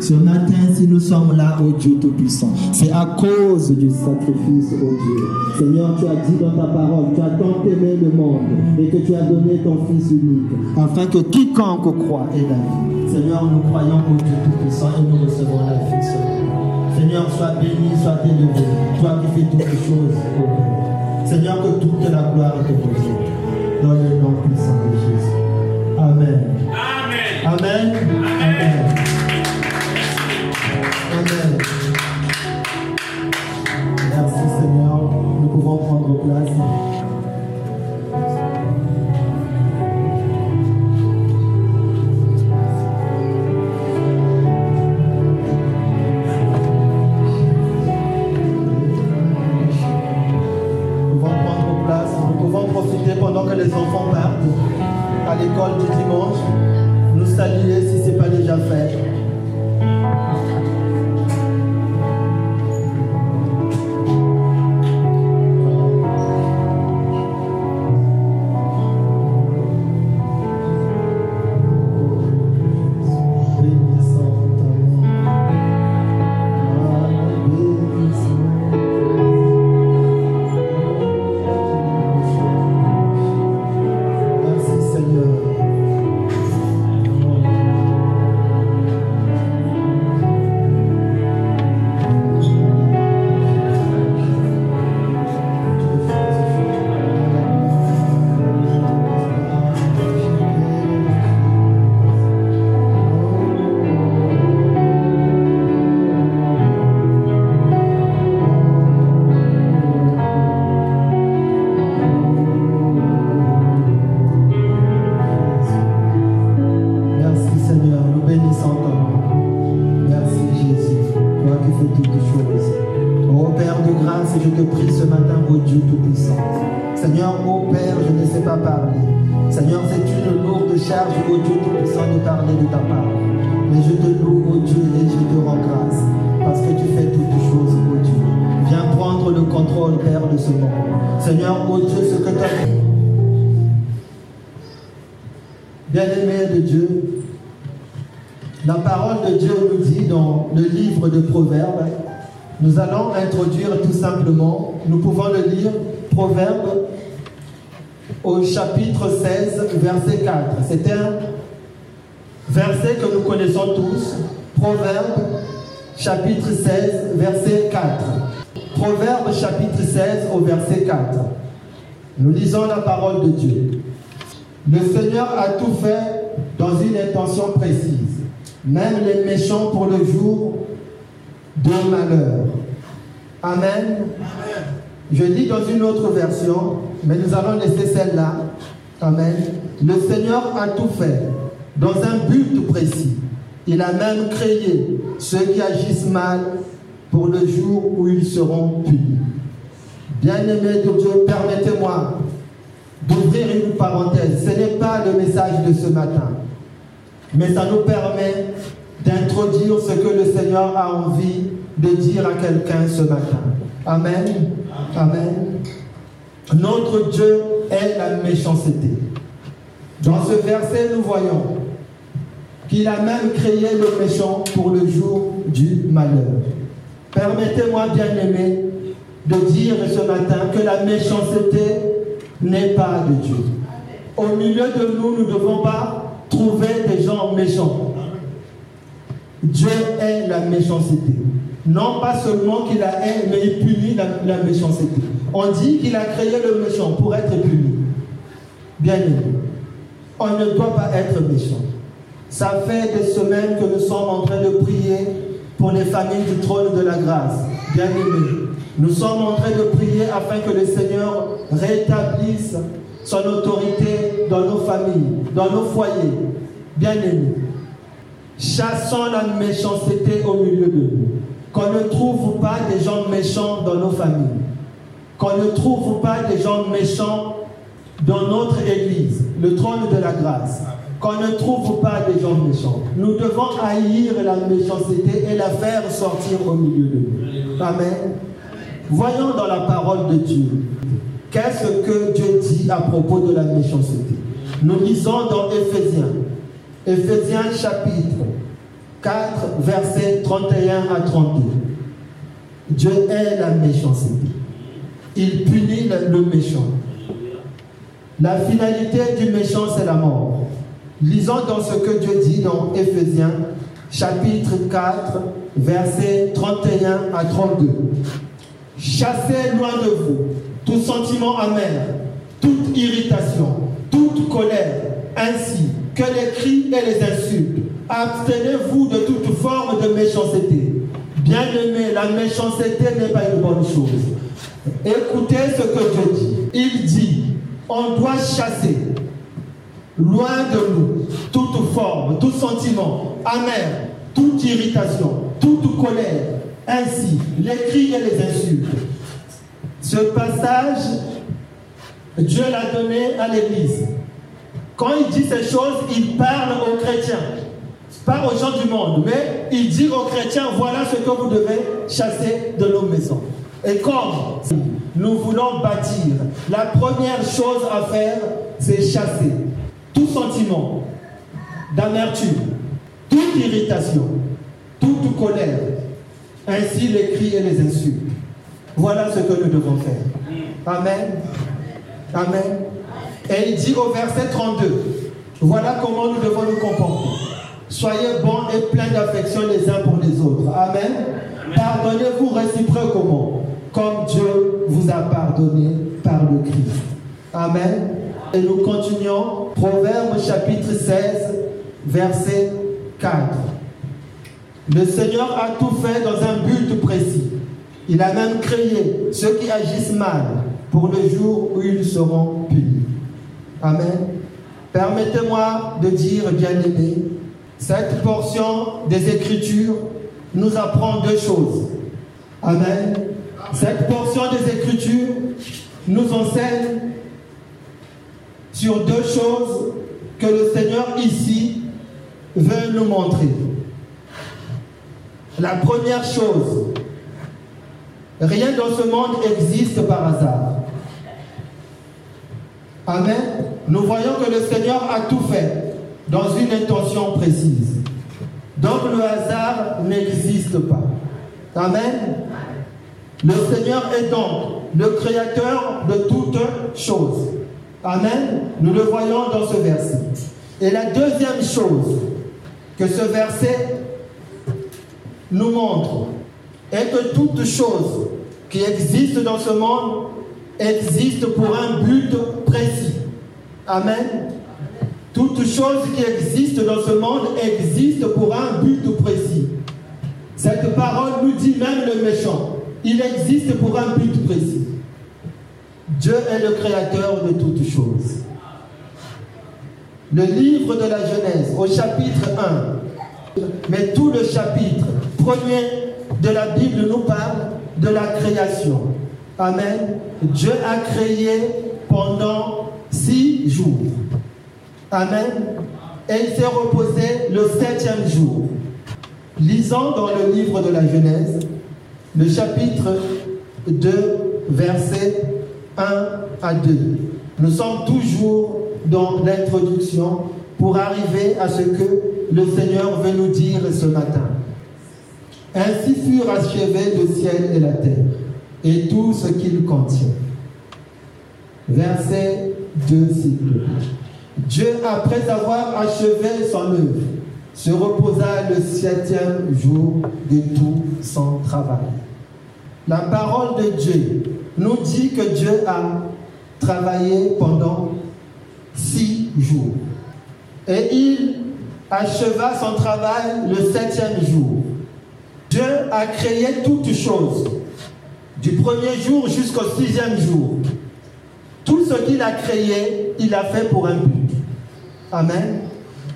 Ce matin, si nous sommes là, ô Dieu Tout-Puissant, c'est à cause du sacrifice, ô Dieu. Seigneur, tu as dit dans ta parole, tu as tant aimé le monde et que tu as donné ton Fils unique, afin que quiconque croit ait la vie. Seigneur, nous croyons au Dieu Tout-Puissant et nous recevons la vie. Seigneur, sois béni, sois élevé, toi qui fais toutes choses, ô Père. Seigneur, que toute la gloire est toi. Dans le nom puissant de Jésus. Amen. Amen. Amen. Amen. Amen. Seigneur, ô Père, je ne sais pas parler. Seigneur, c'est une lourde charge, ô Dieu Tout-Puissant, de parler de ta parole. Mais je te loue, ô Dieu, et je te rends grâce, parce que tu fais toutes choses, ô Dieu. Viens prendre le contrôle, Père, de ce monde. Seigneur, ô Dieu, ce que tu as Bien-aimé de Dieu, la parole de Dieu nous dit dans le livre de Proverbes, nous allons introduire tout simplement, nous pouvons le lire, Proverbes au chapitre 16, verset 4. C'est un verset que nous connaissons tous, Proverbes chapitre 16, verset 4. Proverbes chapitre 16 au verset 4. Nous lisons la parole de Dieu. Le Seigneur a tout fait dans une intention précise, même les méchants pour le jour de malheur. Amen. Je lis dans une autre version, mais nous allons laisser celle-là. Amen. Le Seigneur a tout fait dans un but précis. Il a même créé ceux qui agissent mal pour le jour où ils seront punis. Bien-aimés de Dieu, permettez-moi d'ouvrir une parenthèse. Ce n'est pas le message de ce matin, mais ça nous permet d'introduire ce que le Seigneur a envie de dire à quelqu'un ce matin. Amen. Amen. Notre Dieu est la méchanceté. Dans ce verset, nous voyons qu'il a même créé le méchant pour le jour du malheur. Permettez-moi, bien-aimé, de dire ce matin que la méchanceté n'est pas de Dieu. Au milieu de nous, nous ne devons pas trouver des gens méchants. Dieu est la méchanceté. Non pas seulement qu'il a haine, mais il punit la, la méchanceté. On dit qu'il a créé le méchant pour être puni. Bien aimé, on ne doit pas être méchant. Ça fait des semaines que nous sommes en train de prier pour les familles du trône de la grâce. Bien aimé, nous sommes en train de prier afin que le Seigneur rétablisse son autorité dans nos familles, dans nos foyers. Bien aimés, chassons la méchanceté au milieu de. Qu'on ne trouve pas des gens méchants dans nos familles. Qu'on ne trouve pas des gens méchants dans notre église, le trône de la grâce. Qu'on ne trouve pas des gens méchants. Nous devons haïr la méchanceté et la faire sortir au milieu de nous. Amen. Voyons dans la parole de Dieu. Qu'est-ce que Dieu dit à propos de la méchanceté? Nous lisons dans Éphésiens. Éphésiens chapitre 4, versets 31 à 32. Dieu est la méchanceté. Il punit le méchant. La finalité du méchant, c'est la mort. Lisons dans ce que Dieu dit dans Éphésiens, chapitre 4, versets 31 à 32. Chassez loin de vous tout sentiment amer, toute irritation, toute colère, ainsi que les cris et les insultes. Abstenez-vous de toute forme de méchanceté. Bien-aimé, la méchanceté n'est pas une bonne chose. Écoutez ce que Dieu dit. Il dit, on doit chasser loin de nous toute forme, tout sentiment amer, toute irritation, toute colère, ainsi les cris et les insultes. Ce passage, Dieu l'a donné à l'Église. Quand il dit ces choses, il parle aux chrétiens, pas aux gens du monde, mais il dit aux chrétiens, voilà ce que vous devez chasser de nos maisons. Et comme nous voulons bâtir, la première chose à faire, c'est chasser tout sentiment d'amertume, toute irritation, toute colère, ainsi les cris et les insultes. Voilà ce que nous devons faire. Amen. Amen. Et il dit au verset 32, voilà comment nous devons nous comporter. Soyez bons et pleins d'affection les uns pour les autres. Amen. Pardonnez-vous réciproquement, comme Dieu vous a pardonné par le Christ. Amen. Et nous continuons. Proverbe chapitre 16, verset 4. Le Seigneur a tout fait dans un but précis. Il a même créé ceux qui agissent mal pour le jour où ils seront punis. Amen. Permettez-moi de dire, bien-aimé, cette portion des Écritures nous apprend deux choses. Amen. Cette portion des Écritures nous enseigne sur deux choses que le Seigneur ici veut nous montrer. La première chose, rien dans ce monde existe par hasard. Amen. Nous voyons que le Seigneur a tout fait dans une intention précise. Donc le hasard n'existe pas. Amen. Le Seigneur est donc le créateur de toutes choses. Amen. Nous le voyons dans ce verset. Et la deuxième chose que ce verset nous montre est que toute chose qui existe dans ce monde existe pour un but précis. Amen. Toute chose qui existe dans ce monde existe pour un but précis. Cette parole nous dit même le méchant. Il existe pour un but précis. Dieu est le créateur de toutes choses. Le livre de la Genèse, au chapitre 1, mais tout le chapitre premier de la Bible nous parle de la création. Amen. Dieu a créé pendant six jours. Amen. Et il s'est reposé le septième jour. Lisons dans le livre de la Genèse, le chapitre 2, verset 1 à 2. Nous sommes toujours dans l'introduction pour arriver à ce que le Seigneur veut nous dire ce matin. Ainsi furent achevés le ciel et la terre, et tout ce qu'il contient. Verset 2, s'il Dieu, après avoir achevé son œuvre, se reposa le septième jour de tout son travail. La parole de Dieu nous dit que Dieu a travaillé pendant six jours. Et il acheva son travail le septième jour. Dieu a créé toutes choses, du premier jour jusqu'au sixième jour. Tout ce qu'il a créé, il a fait pour un but. Amen.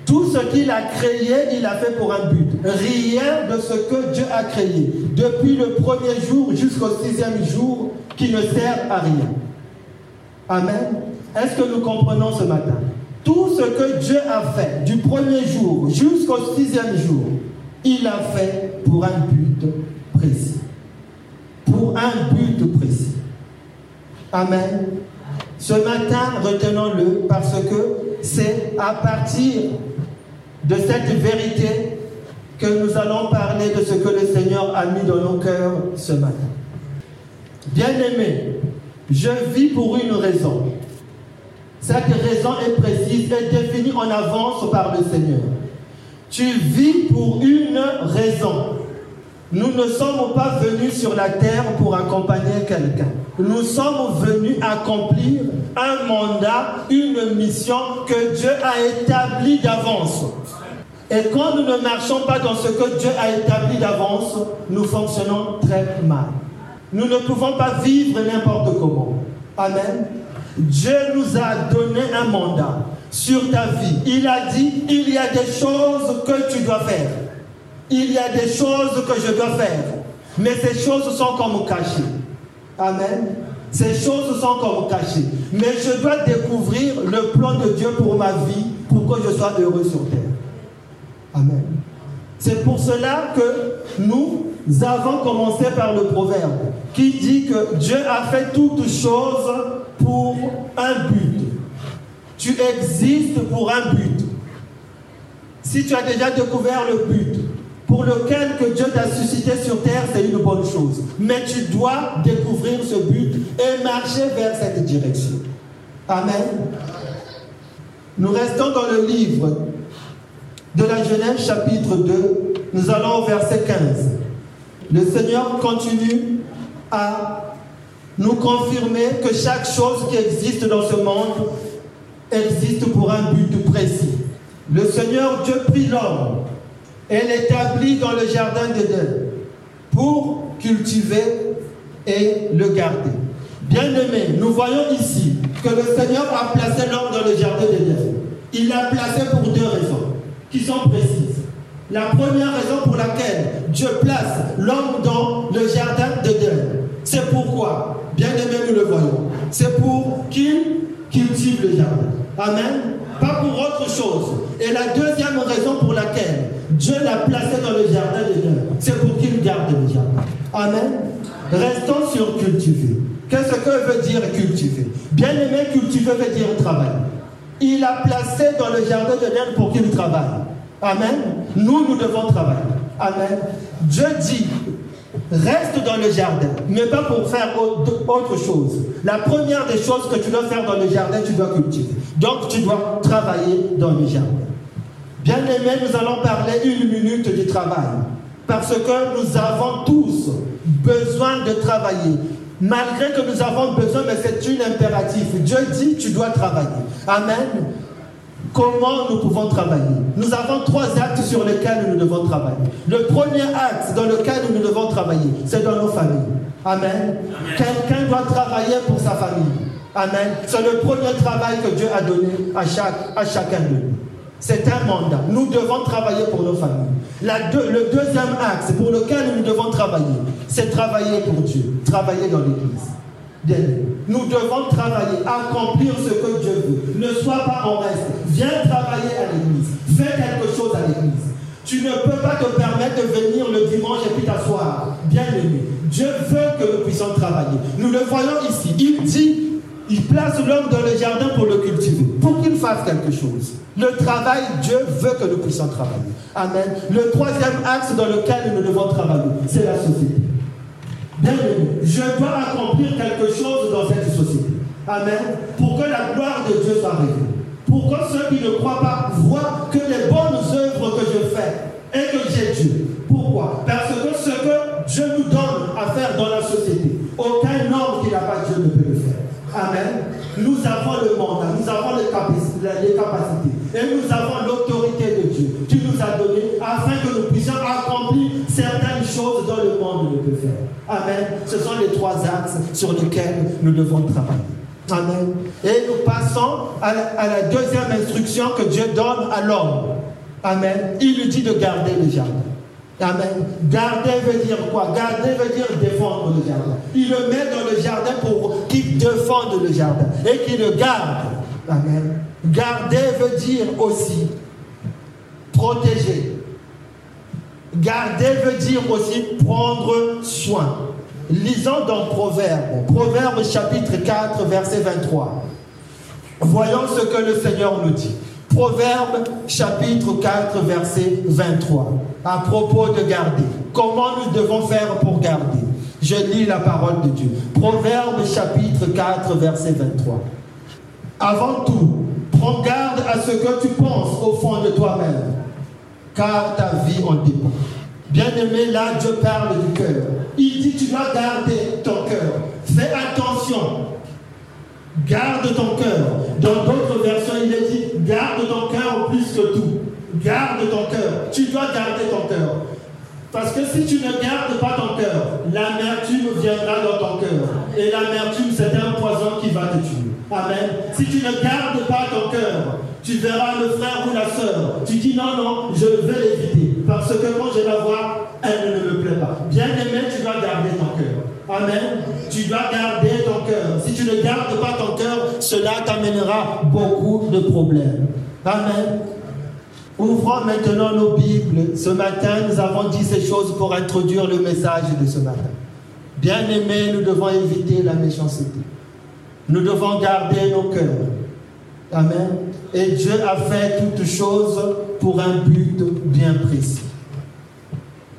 Tout ce qu'il a créé, il a fait pour un but. Rien de ce que Dieu a créé, depuis le premier jour jusqu'au sixième jour, qui ne sert à rien. Amen. Est-ce que nous comprenons ce matin? Tout ce que Dieu a fait du premier jour jusqu'au sixième jour, il a fait pour un but précis. Pour un but précis. Amen. Ce matin, retenons-le parce que c'est à partir de cette vérité que nous allons parler de ce que le Seigneur a mis dans nos cœurs ce matin. Bien-aimé, je vis pour une raison. Cette raison est précise et définie en avance par le Seigneur. Tu vis pour une raison. Nous ne sommes pas venus sur la terre pour accompagner quelqu'un. Nous sommes venus accomplir un mandat, une mission que Dieu a établie d'avance. Et quand nous ne marchons pas dans ce que Dieu a établi d'avance, nous fonctionnons très mal. Nous ne pouvons pas vivre n'importe comment. Amen. Dieu nous a donné un mandat sur ta vie. Il a dit, il y a des choses que tu dois faire. Il y a des choses que je dois faire. Mais ces choses sont comme cachées. Amen. Ces choses sont comme cachées. Mais je dois découvrir le plan de Dieu pour ma vie, pour que je sois heureux sur terre. Amen. C'est pour cela que nous avons commencé par le proverbe qui dit que Dieu a fait toutes choses pour un but. Tu existes pour un but. Si tu as déjà découvert le but pour lequel que Dieu t'a suscité sur terre, c'est une bonne chose. Mais tu dois découvrir ce but et marcher vers cette direction. Amen. Nous restons dans le livre de la Genèse chapitre 2. Nous allons au verset 15. Le Seigneur continue à nous confirmer que chaque chose qui existe dans ce monde existe pour un but précis. Le Seigneur Dieu prit l'homme et l'établit dans le jardin d'Éden pour cultiver et le garder. Bien-aimé, nous voyons ici que le Seigneur a placé l'homme dans le jardin d'Éden. Il l'a placé pour deux raisons sont précises. La première raison pour laquelle Dieu place l'homme dans le jardin d'Éden, c'est pourquoi, bien aimé, nous le voyons, c'est pour qu'il cultive le jardin. Amen. Pas pour autre chose. Et la deuxième raison pour laquelle Dieu l'a placé dans le jardin d'Éden, c'est pour qu'il garde le jardin. Amen. Restons sur cultiver. Qu'est-ce que veut dire cultiver? Bien aimé, cultiver veut dire travailler. Il a placé dans le jardin d'Éden pour qu'il travaille. Amen. Nous, nous devons travailler. Amen. Dieu dit, reste dans le jardin, mais pas pour faire autre chose. La première des choses que tu dois faire dans le jardin, tu dois cultiver. Donc, tu dois travailler dans le jardin. Bien aimé, nous allons parler une minute du travail. Parce que nous avons tous besoin de travailler. Malgré que nous avons besoin, mais c'est une impératif. Dieu dit, tu dois travailler. Amen. Comment nous pouvons travailler? Nous avons trois axes sur lesquels nous devons travailler. Le premier axe dans lequel nous devons travailler, c'est dans nos familles. Amen. Quelqu'un doit travailler pour sa famille. Amen. C'est le premier travail que Dieu a donné à, chaque, à chacun de nous. C'est un mandat. Nous devons travailler pour nos familles. Le deuxième axe pour lequel nous devons travailler, c'est travailler pour Dieu, travailler dans l'Église. Nous devons travailler, accomplir ce que Dieu veut. Ne sois pas en reste. Viens travailler à l'église. Fais quelque chose à l'église. Tu ne peux pas te permettre de venir le dimanche et puis t'asseoir. Bien aimé. Dieu veut que nous puissions travailler. Nous le voyons ici. Il dit, il place l'homme dans le jardin pour le cultiver, pour qu'il fasse quelque chose. Le travail, Dieu veut que nous puissions travailler. Amen. Le troisième axe dans lequel nous devons travailler, c'est la société. Bien je dois accomplir quelque chose dans cette société. Amen. Pour que la gloire de Dieu soit révélée. Pour que ceux qui ne croient pas voient que les bonnes œuvres que je fais et que j'ai Dieu. Pourquoi? Parce que ce que Dieu nous donne à faire dans la société, aucun homme qui n'a pas Dieu ne peut le faire. Amen. Nous avons le mandat, nous avons les capacités et nous avons l'autorité de Dieu. Tu nous as donné afin que nous puissions accomplir certaines choses dans le monde ne peut faire. Amen. Ce sont les trois axes sur lesquels nous devons travailler. Amen. Et nous passons à la, deuxième instruction que Dieu donne à l'homme. Amen. Il lui dit de garder le jardin. Amen. Garder veut dire quoi? Garder veut dire défendre le jardin. Il le met dans le jardin pour qu'il défende le jardin et qu'il le garde. Amen. Garder veut dire aussi protéger. Garder veut dire aussi prendre soin. Lisons dans Proverbe, Proverbe chapitre 4, verset 23. Voyons ce que le Seigneur nous dit. Proverbe chapitre 4 verset 23. À propos de garder. Comment nous devons faire pour garder? Je lis la parole de Dieu. Proverbe chapitre 4 verset 23. Avant tout, prends garde à ce que tu penses au fond de toi-même, car ta vie en dépend. Bien-aimé, là, Dieu parle du cœur. Il dit, tu dois garder ton cœur. Fais attention. Garde ton cœur. Dans d'autres versions, il est dit, garde ton cœur plus que tout. Garde ton cœur. Tu dois garder ton cœur. Parce que si tu ne gardes pas ton cœur, l'amertume viendra dans ton cœur. Et l'amertume, c'est un poison qui va te tuer. Amen. Si tu ne gardes pas ton cœur, tu verras le frère ou la sœur. Tu dis non, non, je vais l'éviter. Parce que quand je la vois, elle ne me plaît pas. Bien aimé, tu dois garder ton cœur. Amen. Tu dois garder ton cœur. Si tu ne gardes pas ton cœur, cela t'amènera beaucoup de problèmes. Amen. Ouvrons maintenant nos Bibles. Ce matin, nous avons dit ces choses pour introduire le message de ce matin. Bien aimé, nous devons éviter la méchanceté. Nous devons garder nos cœurs. Amen. Et Dieu a fait toutes choses pour un but bien précis.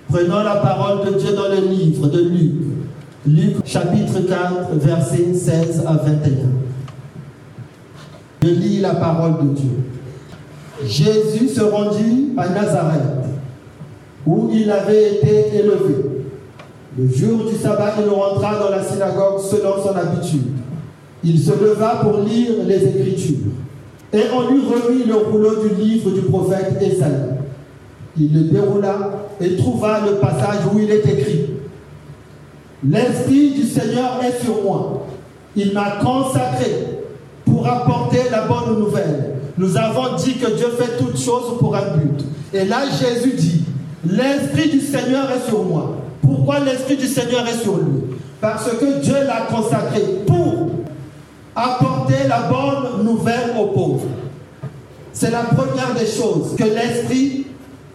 Prenons la parole de Dieu dans le livre de Luc. Luc chapitre 4, versets 16 à 21. Je lis la parole de Dieu. Jésus se rendit à Nazareth, où il avait été élevé. Le jour du sabbat, il rentra dans la synagogue selon son habitude. Il se leva pour lire les Écritures. Et on lui remit le rouleau du livre du prophète Esaïe. Il le déroula et trouva le passage où il est écrit L'Esprit du Seigneur est sur moi. Il m'a consacré pour apporter la bonne nouvelle. Nous avons dit que Dieu fait toutes choses pour un but. Et là, Jésus dit L'Esprit du Seigneur est sur moi. Pourquoi l'Esprit du Seigneur est sur lui? Parce que Dieu l'a consacré pour apporter la bonne nouvelle aux pauvres. C'est la première des choses que l'Esprit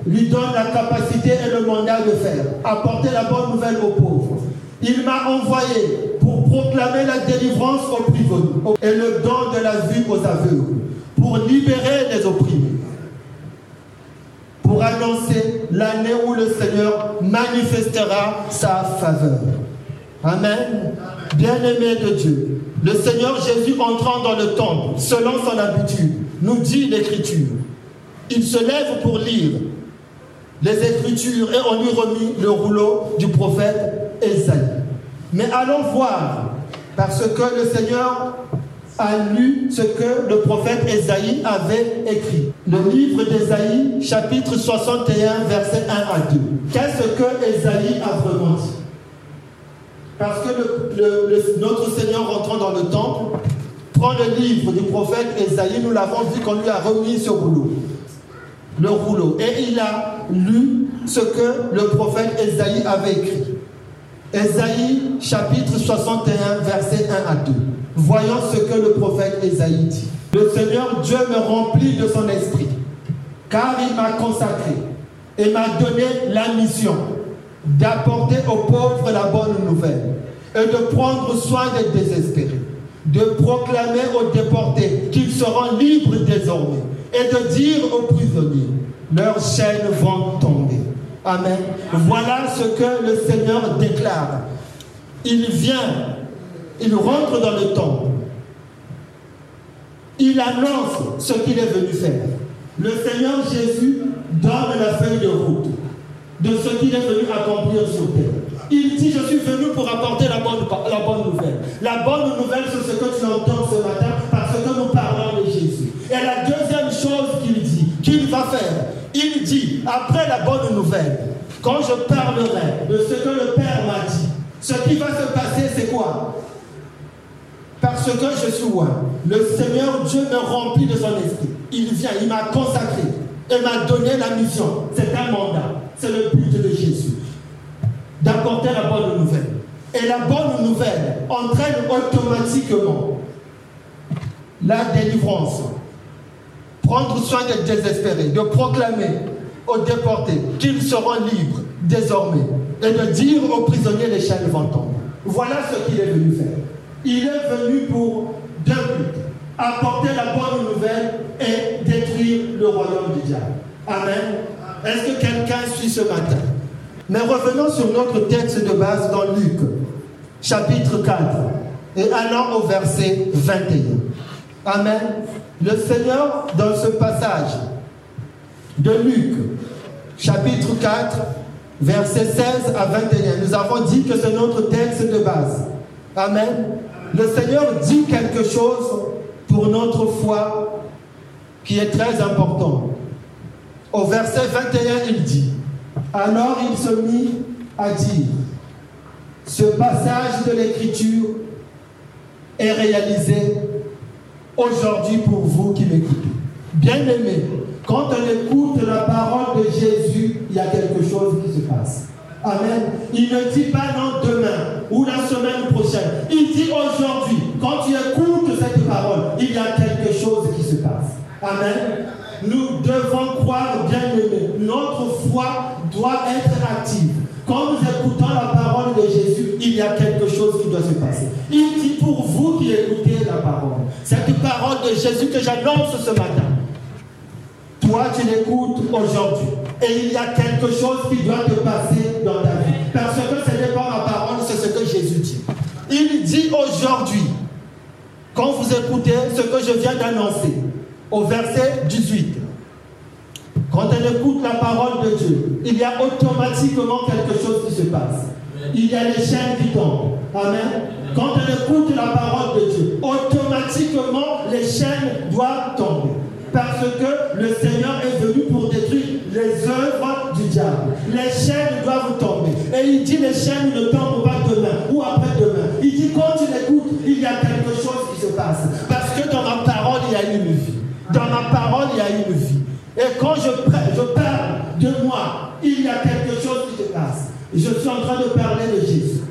lui donne la capacité et le mandat de faire, apporter la bonne nouvelle aux pauvres. Il m'a envoyé pour proclamer la délivrance aux prisonniers et le don de la vue aux aveugles, pour libérer les opprimés, pour annoncer l'année où le Seigneur manifestera sa faveur. Amen. Bien-aimé de Dieu, le Seigneur Jésus entrant dans le temple, selon son habitude, nous dit l'Écriture. Il se lève pour lire les Écritures et on lui remit le rouleau du prophète Esaïe. Mais allons voir, parce que le Seigneur a lu ce que le prophète Esaïe avait écrit. Le livre d'Esaïe, chapitre 61, versets 1 à 2. Qu'est-ce que Esaïe a vraiment dit? Parce que notre Seigneur rentrant dans le temple, prend le livre du prophète Esaïe, nous l'avons vu qu'on lui a remis ce rouleau. Le rouleau. Et il a lu ce que le prophète Esaïe avait écrit. Esaïe chapitre 61 verset 1 à 2. Voyons ce que le prophète Esaïe dit. Le Seigneur Dieu me remplit de son esprit, car il m'a consacré et m'a donné la mission d'apporter aux pauvres la bonne nouvelle et de prendre soin des désespérés, de proclamer aux déportés qu'ils seront libres désormais et de dire aux prisonniers, leurs chaînes vont tomber. Amen. Voilà ce que le Seigneur déclare. Il vient, il rentre dans le temple. Il annonce ce qu'il est venu faire. Le Seigneur Jésus donne la feuille de route de ce qu'il est venu accomplir sur terre. Il dit, je suis venu pour apporter la bonne, la bonne nouvelle. La bonne nouvelle, c'est ce que tu entends ce matin après la bonne nouvelle, quand je parlerai de ce que le Père m'a dit, ce qui va se passer, c'est quoi? Parce que je suis roi. Le Seigneur Dieu me remplit de son esprit. Il vient, il m'a consacré et m'a donné la mission. C'est un mandat. C'est le but de Jésus. D'apporter la bonne nouvelle. Et la bonne nouvelle entraîne automatiquement la délivrance. Prendre soin des désespérés, de proclamer aux déportés qu'ils seront libres désormais et de dire aux prisonniers chaînes vont tomber. Voilà ce qu'il est venu faire. Il est venu pour deux buts. apporter la bonne nouvelle et détruire le royaume du diable. Amen. Est-ce que quelqu'un suit ce matin? Mais revenons sur notre texte de base dans Luc, chapitre 4, et allons au verset 21. Amen. Le Seigneur, dans ce passage de Luc, chapitre 4, verset 16 à 21, nous avons dit que c'est notre texte de base. Amen. Le Seigneur dit quelque chose pour notre foi qui est très important. Au verset 21, il dit, alors il se mit à dire, ce passage de l'Écriture est réalisé aujourd'hui pour vous qui m'écoutez. Bien-aimés, quand on écoute la parole de Jésus, il y a quelque chose qui se passe. Amen. Il ne dit pas non demain ou la semaine prochaine. Il dit aujourd'hui, quand tu écoutes cette parole, il y a quelque chose qui se passe. Amen. Nous devons croire, bien aimé. Notre foi doit être active. Quand nous écoutons la parole de Jésus, il y a quelque chose qui doit se passer. Il dit pour vous qui écoutez la parole, cette parole de Jésus que j'annonce ce matin, toi tu l'écoutes aujourd'hui. Et il y a quelque chose qui doit te passer dans ta vie. Parce que ce n'est pas ma parole, c'est ce que Jésus dit. Il dit aujourd'hui, quand vous écoutez ce que je viens d'annoncer, au verset 18, quand on écoute la parole de Dieu, il y a automatiquement quelque chose qui se passe. Il y a les chaînes qui tombent. Amen. Quand on écoute la parole de Dieu, automatiquement les chaînes doivent tomber. Parce que le Seigneur est venu pour détruire les œuvres du diable. Les chaînes doivent tomber. Et il dit les chaînes ne tombent pas demain ou après-demain. Il dit quand tu l'écoutes, il y a quelque chose qui se passe. Parce que dans ma parole, il y a une vie. Dans ma parole, il y a une vie. Et quand je, je parle de moi, il y a quelque chose qui se passe. Je suis en train de parler de Jésus.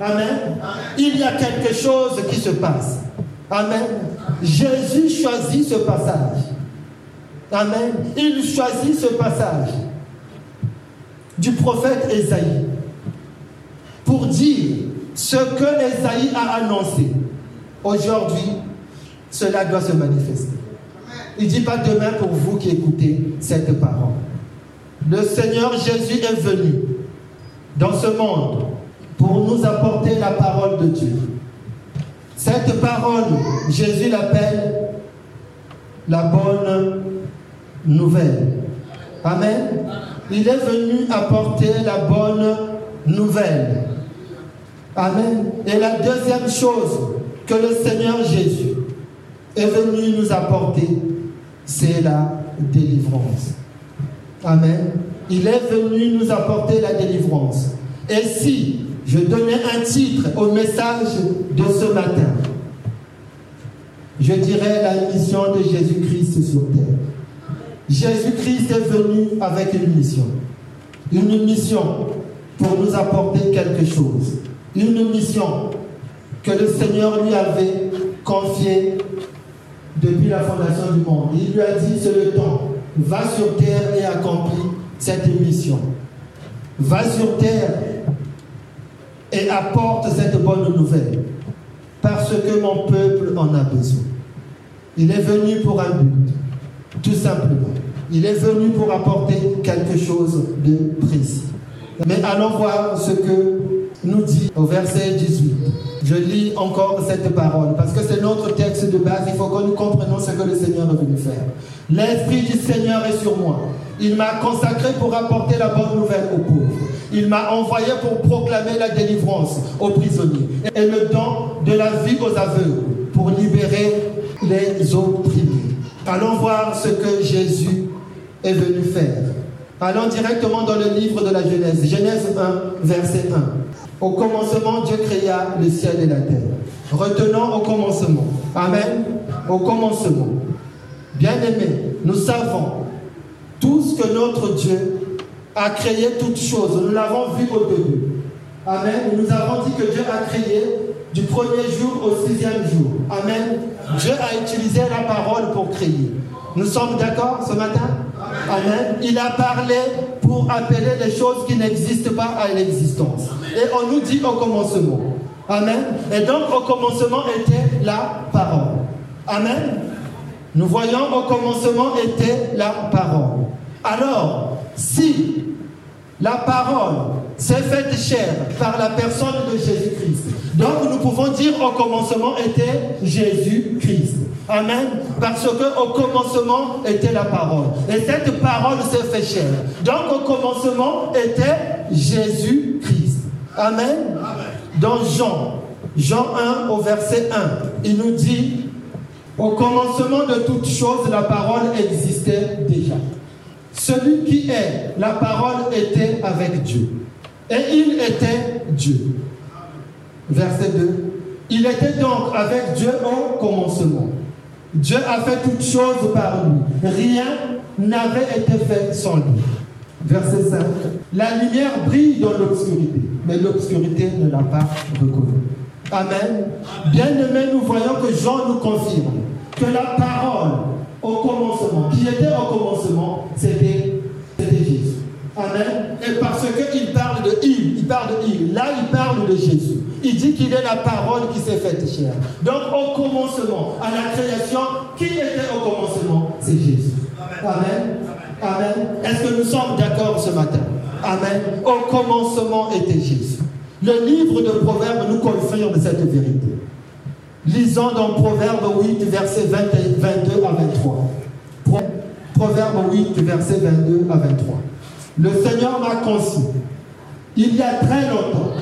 Amen. Il y a quelque chose qui se passe. Amen. Jésus choisit ce passage. Amen. Il choisit ce passage du prophète Esaïe pour dire ce que Esaïe a annoncé. Aujourd'hui, cela doit se manifester. Il ne dit pas demain pour vous qui écoutez cette parole. Le Seigneur Jésus est venu dans ce monde pour nous apporter la parole de Dieu. Cette parole, Jésus l'appelle la bonne nouvelle. Amen. Il est venu apporter la bonne nouvelle. Amen. Et la deuxième chose que le Seigneur Jésus est venu nous apporter, c'est la délivrance. Amen. Il est venu nous apporter la délivrance. Et si je donnais un titre au message de ce matin, je dirais la mission de Jésus-Christ sur terre. Jésus-Christ est venu avec une mission. Une mission pour nous apporter quelque chose. Une mission que le Seigneur lui avait confiée depuis la fondation du monde. Il lui a dit, c'est le temps. Va sur terre et accomplis cette mission. Va sur terre et apporte cette bonne nouvelle. Parce que mon peuple en a besoin. Il est venu pour un but. Tout simplement. Il est venu pour apporter quelque chose de précis. Mais allons voir ce que nous dit au verset 18. Je lis encore cette parole parce que c'est notre texte de base. Il faut que nous comprenions ce que le Seigneur est venu faire. L'Esprit du Seigneur est sur moi. Il m'a consacré pour apporter la bonne nouvelle aux pauvres. Il m'a envoyé pour proclamer la délivrance aux prisonniers et le don de la vie aux aveugles pour libérer les opprimés. Allons voir ce que Jésus est venu faire. Allons directement dans le livre de la Genèse. Genèse 1, verset 1. Au commencement, Dieu créa le ciel et la terre. Retenons au commencement. Amen. Au commencement. Bien-aimés, nous savons tous que notre Dieu a créé toutes choses. Nous l'avons vu au début. Amen. Nous avons dit que Dieu a créé du premier jour au sixième jour. Amen. Dieu a utilisé la parole pour créer. Nous sommes d'accord ce matin? Amen. Il a parlé pour appeler les choses qui n'existent pas à l'existence. Et on nous dit au commencement. Amen. Et donc au commencement était la parole. Amen. Nous voyons au commencement était la parole. Alors, si la parole s'est faite chair par la personne de Jésus-Christ, donc nous pouvons dire au commencement était Jésus-Christ. Amen. Parce que au commencement était la parole. Et cette parole s'est fait chair. Donc au commencement était Jésus-Christ. Amen. Dans Jean, Jean 1 au verset 1, il nous dit, au commencement de toutes choses, la parole existait déjà. Celui qui est, la parole était avec Dieu. Et il était Dieu. Verset 2. Il était donc avec Dieu au commencement. Dieu a fait toutes choses par lui. Rien n'avait été fait sans lui. Verset 5. La lumière brille dans l'obscurité, mais l'obscurité ne l'a pas reconnue. Amen. Bien-aimés, nous voyons que Jean nous confirme que la parole au commencement, qui était au commencement, c'était. Amen. Et parce qu'il parle de il, il parle de il. Là, il parle de Jésus. Il dit qu'il est la parole qui s'est faite chair. Donc, au commencement, à la création, qui était au commencement? C'est Jésus. Amen. Amen. Est-ce que nous sommes d'accord ce matin? Amen. Au commencement était Jésus. Le livre de Proverbes nous confirme cette vérité. Lisons dans Proverbe 8, versets 22 à 23. Proverbe 8, versets 22 à 23. Le Seigneur m'a conçu il y a très longtemps,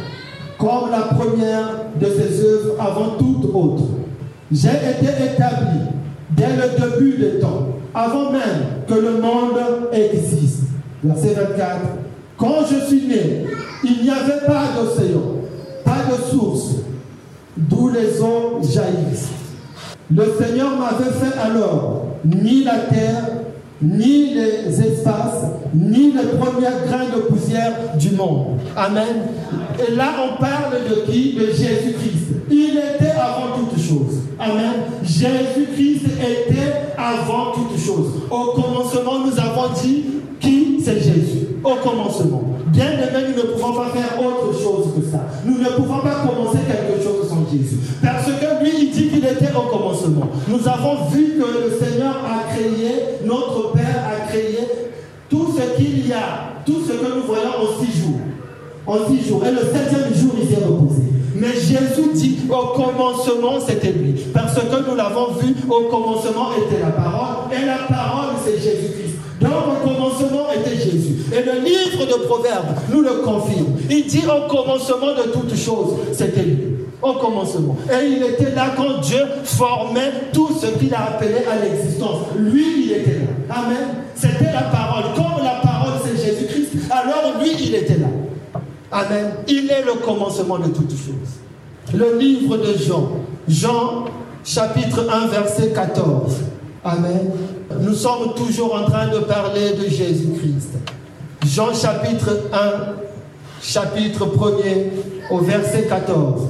comme la première de ses œuvres avant toute autre. J'ai été établi dès le début des temps, avant même que le monde existe. Verset 24. Quand je suis né, il n'y avait pas d'océan, pas de source, d'où les eaux jaillissent. Le Seigneur m'avait fait alors ni la terre, ni les espaces, ni les premières grains de poussière du monde. Amen. Et là, on parle de qui? De Jésus-Christ. Il était avant toute chose. Amen. Jésus-Christ était avant toute chose. Au commencement, nous avons dit qui c'est Jésus. Au commencement. Bien aimé, nous ne pouvons pas faire autre chose que ça. Nous ne pouvons pas commencer quelque chose sans Jésus. Parce que lui, il dit qu'il était au commencement. Nous avons vu que le Seigneur a créé, notre Père a créé tout ce qu'il y a, tout ce que nous voyons en six jours. En six jours. Et le septième jour, il s'est reposé. Mais Jésus dit, au commencement, c'était lui. Parce que nous l'avons vu, au commencement était la parole. Et la parole, c'est Jésus-Christ. Donc, au commencement était Jésus. Et le livre de Proverbes nous le confirme. Il dit, au commencement de toutes choses, c'était lui. Au commencement. Et il était là quand Dieu formait tout ce qu'il a appelé à l'existence. Lui, il était là. Amen. C'était la parole. Comme la parole, c'est Jésus-Christ, alors lui, il était là. Amen. Il est le commencement de toutes choses. Le livre de Jean, Jean chapitre 1 verset 14. Amen. Nous sommes toujours en train de parler de Jésus-Christ. Jean chapitre 1, chapitre 1er au verset 14.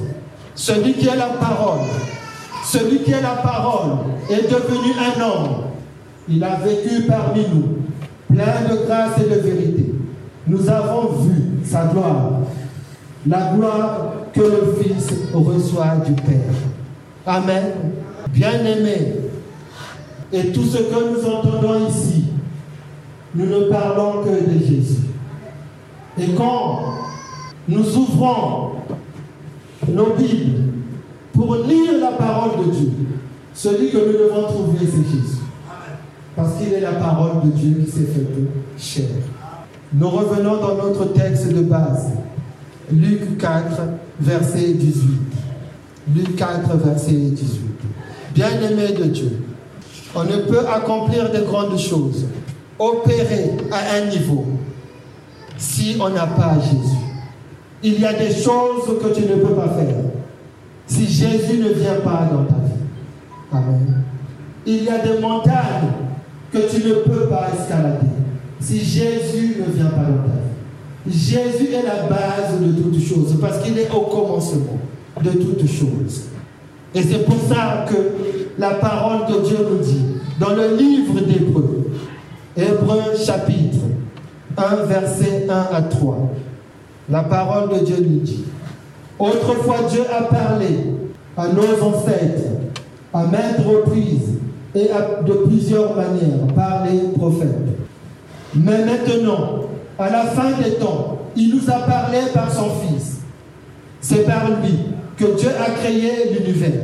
Celui qui est la parole, celui qui est la parole est devenu un homme. Il a vécu parmi nous, plein de grâce et de vérité. Nous avons vu sa gloire, la gloire que le Fils reçoit du Père. Amen. Bien-aimés, et tout ce que nous entendons ici, nous ne parlons que de Jésus. Et quand nous ouvrons nos Bibles pour lire la parole de Dieu, celui que nous devons trouver, c'est Jésus. Parce qu'il est la parole de Dieu qui s'est faite chair. Nous revenons dans notre texte de base. Luc 4, verset 18. Luc 4, verset 18. Bien-aimé de Dieu, on ne peut accomplir de grandes choses, opérer à un niveau, si on n'a pas Jésus. Il y a des choses que tu ne peux pas faire si Jésus ne vient pas dans ta vie. Amen. Il y a des montagnes que tu ne peux pas escalader si Jésus ne vient pas dans ta vie. Jésus est la base de toutes choses parce qu'il est au commencement de toutes choses. Et c'est pour ça que la parole de Dieu nous dit dans le livre d'Hébreu, Hébreu chapitre 1, verset 1 à 3, la parole de Dieu nous dit, autrefois Dieu a parlé à nos ancêtres à maintes reprises et de plusieurs manières par les prophètes. Mais maintenant, à la fin des temps, il nous a parlé par son Fils. C'est par lui que Dieu a créé l'univers.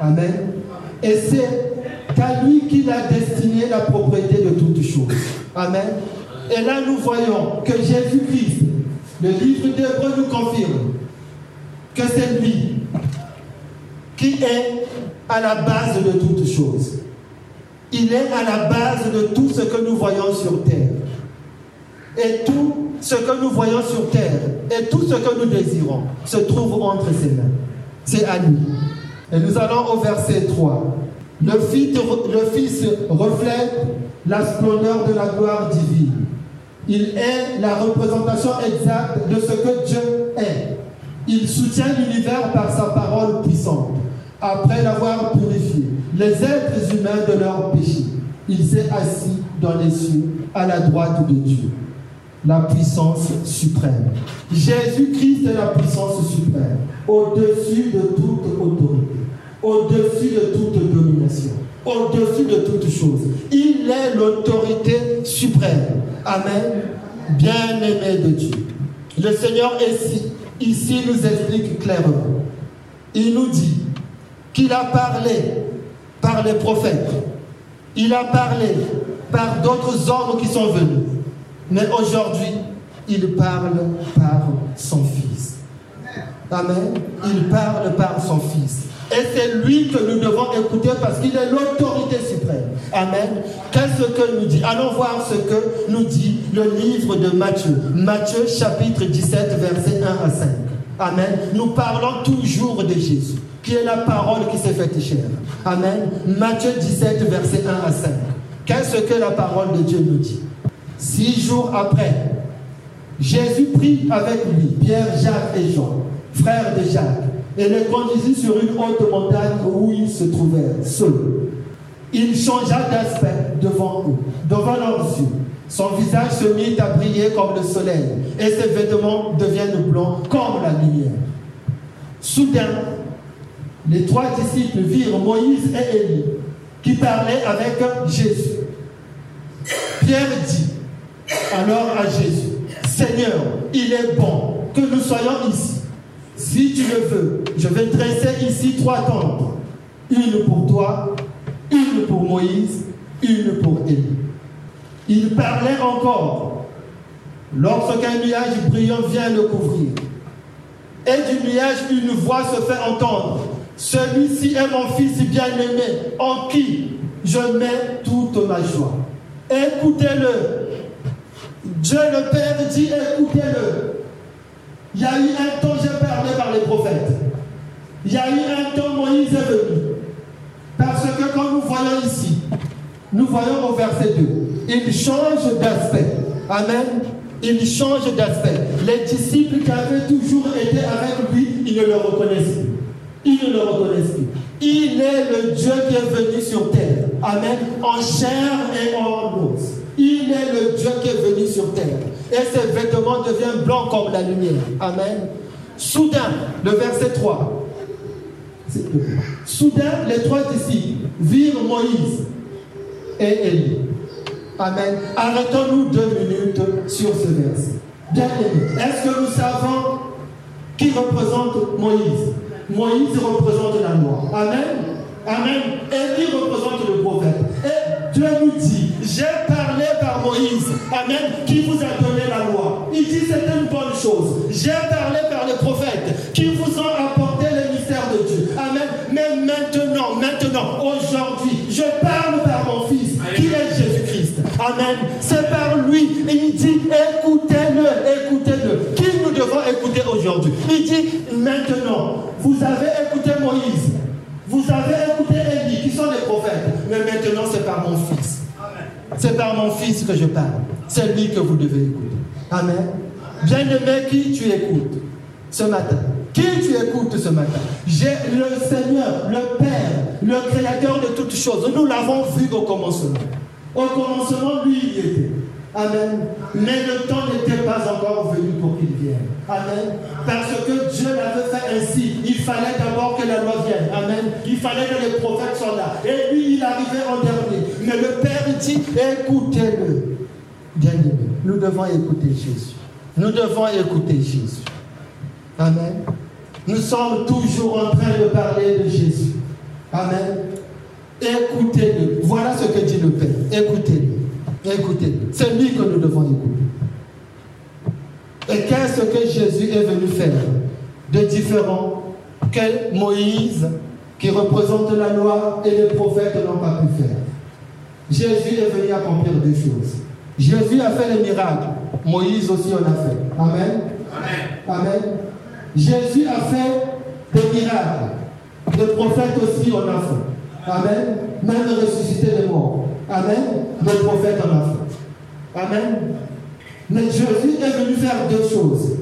Amen. Et c'est qu'à lui qu'il a destiné la propriété de toutes choses. Amen. Et là, nous voyons que Jésus-Christ, le livre d'Hébreu nous confirme que c'est lui qui est à la base de toutes choses. Il est à la base de tout ce que nous voyons sur terre. Et tout ce que nous voyons sur terre et tout ce que nous désirons se trouve entre ses mains. C'est à lui. Et nous allons au verset 3. Le fils, le fils reflète la splendeur de la gloire divine. Il est la représentation exacte de ce que Dieu est. Il soutient l'univers par sa parole puissante. Après l'avoir purifié, les êtres humains de leur péché, il s'est assis dans les cieux à la droite de Dieu la puissance suprême. Jésus-Christ est la puissance suprême, au-dessus de toute autorité, au-dessus de toute domination, au-dessus de toute chose. Il est l'autorité suprême. Amen. Bien-aimé de Dieu. Le Seigneur ici, ici nous explique clairement. Il nous dit qu'il a parlé par les prophètes. Il a parlé par d'autres hommes qui sont venus. Mais aujourd'hui, il parle par son Fils. Amen. Il parle par son Fils. Et c'est lui que nous devons écouter parce qu'il est l'autorité suprême. Amen. Qu'est-ce que nous dit? Allons voir ce que nous dit le livre de Matthieu. Matthieu chapitre 17, verset 1 à 5. Amen. Nous parlons toujours de Jésus, qui est la parole qui s'est faite chère. Amen. Matthieu 17, verset 1 à 5. Qu'est-ce que la parole de Dieu nous dit? Six jours après, Jésus prit avec lui Pierre, Jacques et Jean, frères de Jacques, et les conduisit sur une haute montagne où ils se trouvèrent seuls. Il changea d'aspect devant eux, devant leurs yeux. Son visage se mit à briller comme le soleil, et ses vêtements deviennent blancs comme la lumière. Soudain, les trois disciples virent Moïse et Élie qui parlaient avec Jésus. Pierre dit, alors à Jésus, Seigneur, il est bon que nous soyons ici. Si tu le veux, je vais dresser ici trois tentes. Une pour toi, une pour Moïse, une pour Élie. Il parlait encore lorsqu'un nuage brillant vient le couvrir. Et du nuage, une voix se fait entendre. Celui-ci est mon fils bien-aimé, en qui je mets toute ma joie. Écoutez-le. Dieu le Père dit, écoutez-le. Il y a eu un temps, j'ai parlé par les prophètes. Il y a eu un temps, Moïse est venu. Parce que quand nous voyons ici, nous voyons au verset 2, il change d'aspect. Amen. Il change d'aspect. Les disciples qui avaient toujours été avec lui, ils ne le reconnaissent plus. Ils ne le reconnaissent plus. Il est le Dieu qui est venu sur terre. Amen. En chair et en os. Il est le Dieu qui est venu sur terre. Et ses vêtements deviennent blancs comme la lumière. Amen. Soudain, le verset 3. Soudain, les trois disciples virent Moïse et Élie. Amen. Arrêtons-nous deux minutes sur ce verset. Bien est-ce que nous savons qui représente Moïse? Moïse représente la loi. Amen. Amen. Élie représente le prophète. Dieu nous dit, j'ai parlé par Moïse, Amen, qui vous a donné la loi? Il dit, c'est une bonne chose. J'ai parlé par les prophètes qui vous ont apporté le mystère de Dieu. Amen. Mais maintenant, maintenant, aujourd'hui, je parle par mon Fils, qui est Jésus-Christ. Amen. C'est par lui. il dit, écoutez-le, écoutez-le. Qui nous devons écouter aujourd'hui? Il dit, maintenant, vous avez écouté Moïse. Vous avez écouté C'est par mon fils que je parle. C'est lui que vous devez écouter. Amen. Bien-aimé, qui tu écoutes ce matin? Qui tu écoutes ce matin? J'ai le Seigneur, le Père, le Créateur de toutes choses. Nous l'avons vu au commencement. Au commencement, lui, il était. Amen. Mais le temps n'était pas encore venu pour qu'il vienne. Amen. Parce que Dieu l'avait fait ainsi. Il fallait d'abord que la loi vienne. Amen. Il fallait que les prophètes soient là. Et lui, il arrivait en dernier. Mais le Père dit, écoutez-le. Bien-aimé, nous devons écouter Jésus. Nous devons écouter Jésus. Amen. Nous sommes toujours en train de parler de Jésus. Amen. Écoutez-le. Voilà ce que dit le Père. Écoutez-le. Écoutez-le. C'est lui que nous devons écouter. Et qu'est-ce que Jésus est venu faire de différent que Moïse, qui représente la loi, et les prophètes n'ont pas pu faire? Jésus est venu accomplir des choses. Jésus a fait les miracles. Moïse aussi en a fait. Amen? Amen. Amen. Jésus a fait des miracles. Les prophètes aussi en a fait. Amen? Même ressusciter les morts. Amen. Les prophètes en a. Amen. Mais Jésus est venu faire deux choses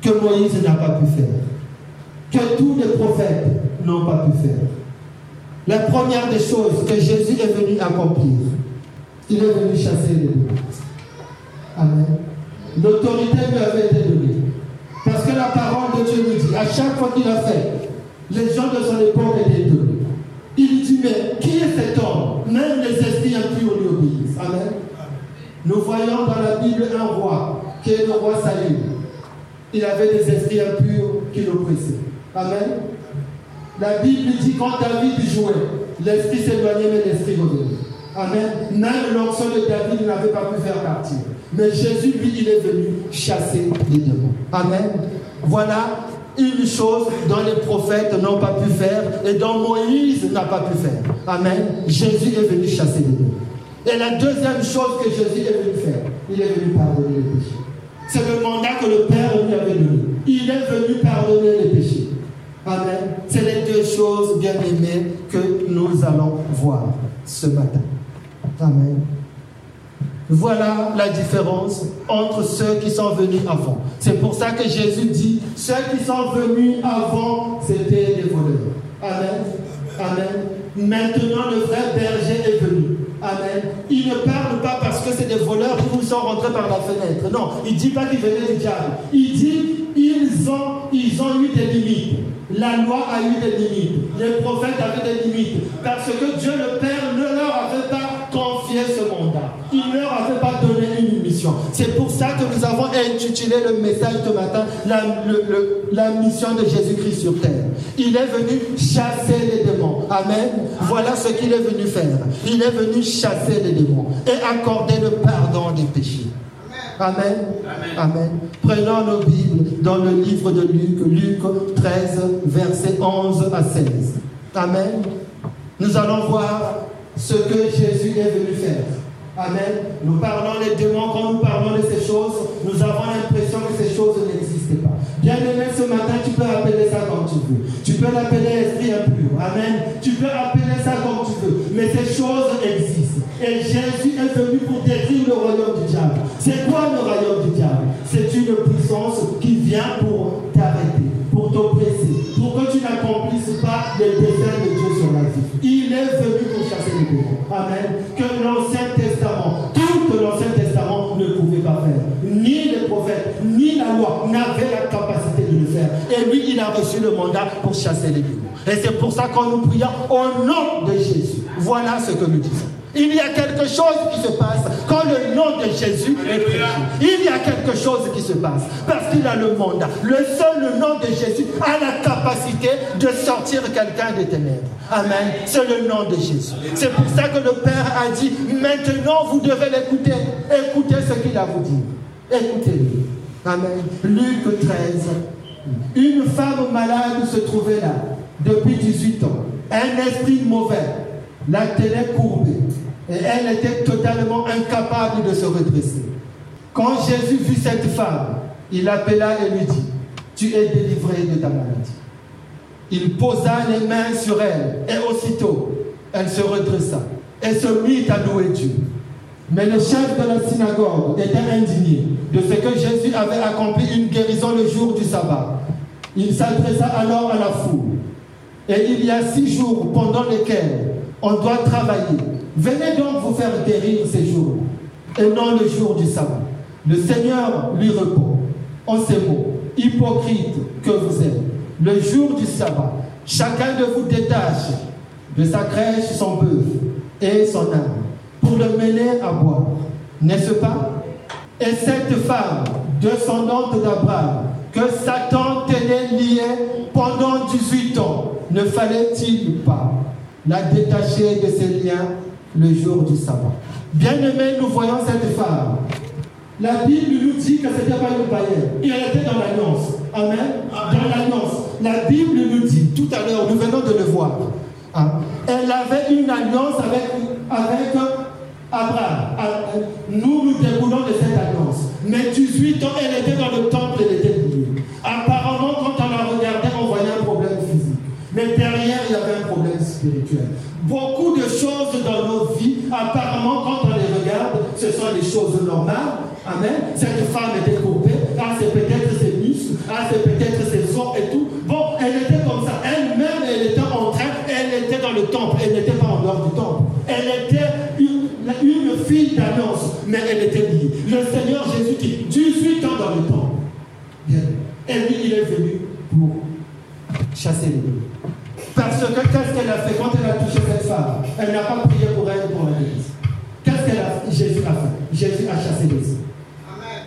que Moïse n'a pas pu faire. Que tous les prophètes n'ont pas pu faire. La première des choses que Jésus est venu accomplir, il est venu chasser les démons. Amen. L'autorité lui avait été donnée. Parce que la parole de Dieu nous dit, à chaque fois qu'il a fait, les gens de son époque étaient étonnés. Il dit, mais qui est cet homme? Même les esprits impurs lui obéissent. Amen. Nous voyons dans la Bible un roi, qui est le roi Saül. Il avait des esprits impurs qui l'oppressaient. Amen. La Bible dit quand David jouait, l'esprit s'éloignait, mais l'esprit revenait. Amen. Même l'onction de David n'avait pas pu faire partir. Mais Jésus, lui, il est venu chasser les démons. Amen. Voilà une chose dont les prophètes n'ont pas pu faire et dont Moïse n'a pas pu faire. Amen. Jésus est venu chasser les démons. Et la deuxième chose que Jésus est venu faire, il est venu pardonner les péchés. C'est le mandat que le Père lui avait donné. Il est venu pardonner les péchés. Amen. C'est les deux choses bien aimées que nous allons voir ce matin. Amen. Voilà la différence entre ceux qui sont venus avant. C'est pour ça que Jésus dit, ceux qui sont venus avant, c'était les voleurs. Amen. Amen. Maintenant, le vrai berger est venu. Amen. Il ne parle pas parce que c'est des voleurs qui sont rentrés par la fenêtre. Non, il ne dit pas qu'ils venaient du diable. Il dit, ils ont, ils ont eu des limites. La loi a eu des limites. Les prophètes avaient des limites. Parce que Dieu le Père ne leur avait pas confié ce mandat. Il ne leur avait pas donné une mission. C'est pour ça que nous avons intitulé le message de matin la, la mission de Jésus-Christ sur terre. Il est venu chasser les démons. Amen. Voilà ce qu'il est venu faire. Il est venu chasser les démons et accorder le pardon des péchés. Amen. Amen. Prenons nos Bibles dans le livre de Luc, Luc 13, versets 11 à 16. Amen. Nous allons voir ce que Jésus est venu faire. Amen. Nous parlons les démons, quand nous parlons de ces choses, nous avons l'impression que ces choses n'existent pas. Bien aimé, ce matin, tu peux appeler ça comme tu veux. Tu peux l'appeler esprit impur. Amen. Tu peux appeler ça comme tu veux. Mais ces choses existent. Et Jésus est venu pour détruire le royaume du diable. C'est quoi le royaume du diable? C'est une puissance qui vient pour t'arrêter, pour t'oppresser, pour que tu n'accomplisses pas les desseins de Dieu sur la vie. Il est venu pour chasser les démons. Amen. Que l'Ancien la loi n'avaient la capacité de le faire. Et lui, il a reçu le mandat pour chasser les démons. Et c'est pour ça qu'on nous prions au nom de Jésus. Voilà ce que nous disons. Il y a quelque chose qui se passe quand le nom de Jésus est prêché. Il y a quelque chose qui se passe parce qu'il a le mandat. Le seul nom de Jésus a la capacité de sortir quelqu'un des ténèbres. Amen. C'est le nom de Jésus. C'est pour ça que le Père a dit, maintenant vous devez l'écouter. Écoutez ce qu'il a vous dit. Écoutez-le. Amen. Luc 13. Une femme malade se trouvait là depuis 18 ans. Un esprit mauvais la tenait courbée et elle était totalement incapable de se redresser. Quand Jésus vit cette femme, il appela et lui dit, tu es délivrée de ta maladie. Il posa les mains sur elle et aussitôt, elle se redressa et se mit à louer Dieu. Mais le chef de la synagogue était indigné de ce que Jésus avait accompli une guérison le jour du sabbat. Il s'adressa alors à la foule. Et il y a six jours pendant lesquels on doit travailler Venez donc vous faire guérir ces jours. et non le jour du sabbat. Le Seigneur lui répond en ces mots, hypocrite que vous êtes, le jour du sabbat, chacun de vous détache de sa crèche son bœuf et son âme pour le mener à boire, n'est-ce pas? Et cette femme, descendante d'Abraham, que Satan tenait liée pendant 18 ans, ne fallait-il pas la détacher de ses liens le jour du sabbat? Bien-aimés, nous voyons cette femme. La Bible nous dit que ce n'était pas une païenne. Elle était dans l'alliance. Amen. Dans l'alliance. La Bible nous dit, tout à l'heure, nous venons de le voir. Hein, elle avait une alliance avec, avec Abraham. Euh, nous nous déroulons de cette alliance. Mais 18 ans, elle était dans le temple, elle était liée. Apparemment, quand on la regardait, on voyait un problème physique. Mais derrière, il y avait un problème spirituel. Beaucoup de choses dans nos vies, apparemment, quand on les regarde, ce sont des choses normales. Amen. Cette femme était coupée. Ah, c'est peut-être ses muscles. Ah, c'est peut-être ses os et tout. Bon, elle était comme ça. Elle-même, elle était en train, elle était dans le temple. Elle n'était pas en dehors du temple. Elle était fille d'annonce, mais elle était liée. Le Seigneur Jésus qui, 18 ans dans le temps, et lui, il est venu pour chasser les. Parce que qu'est-ce qu'elle a fait? Quand elle a touché cette femme Elle n'a pas prié pour elle pour l'église. Qu'est-ce qu'elle a Jésus a fait Jésus a chassé l'esprit.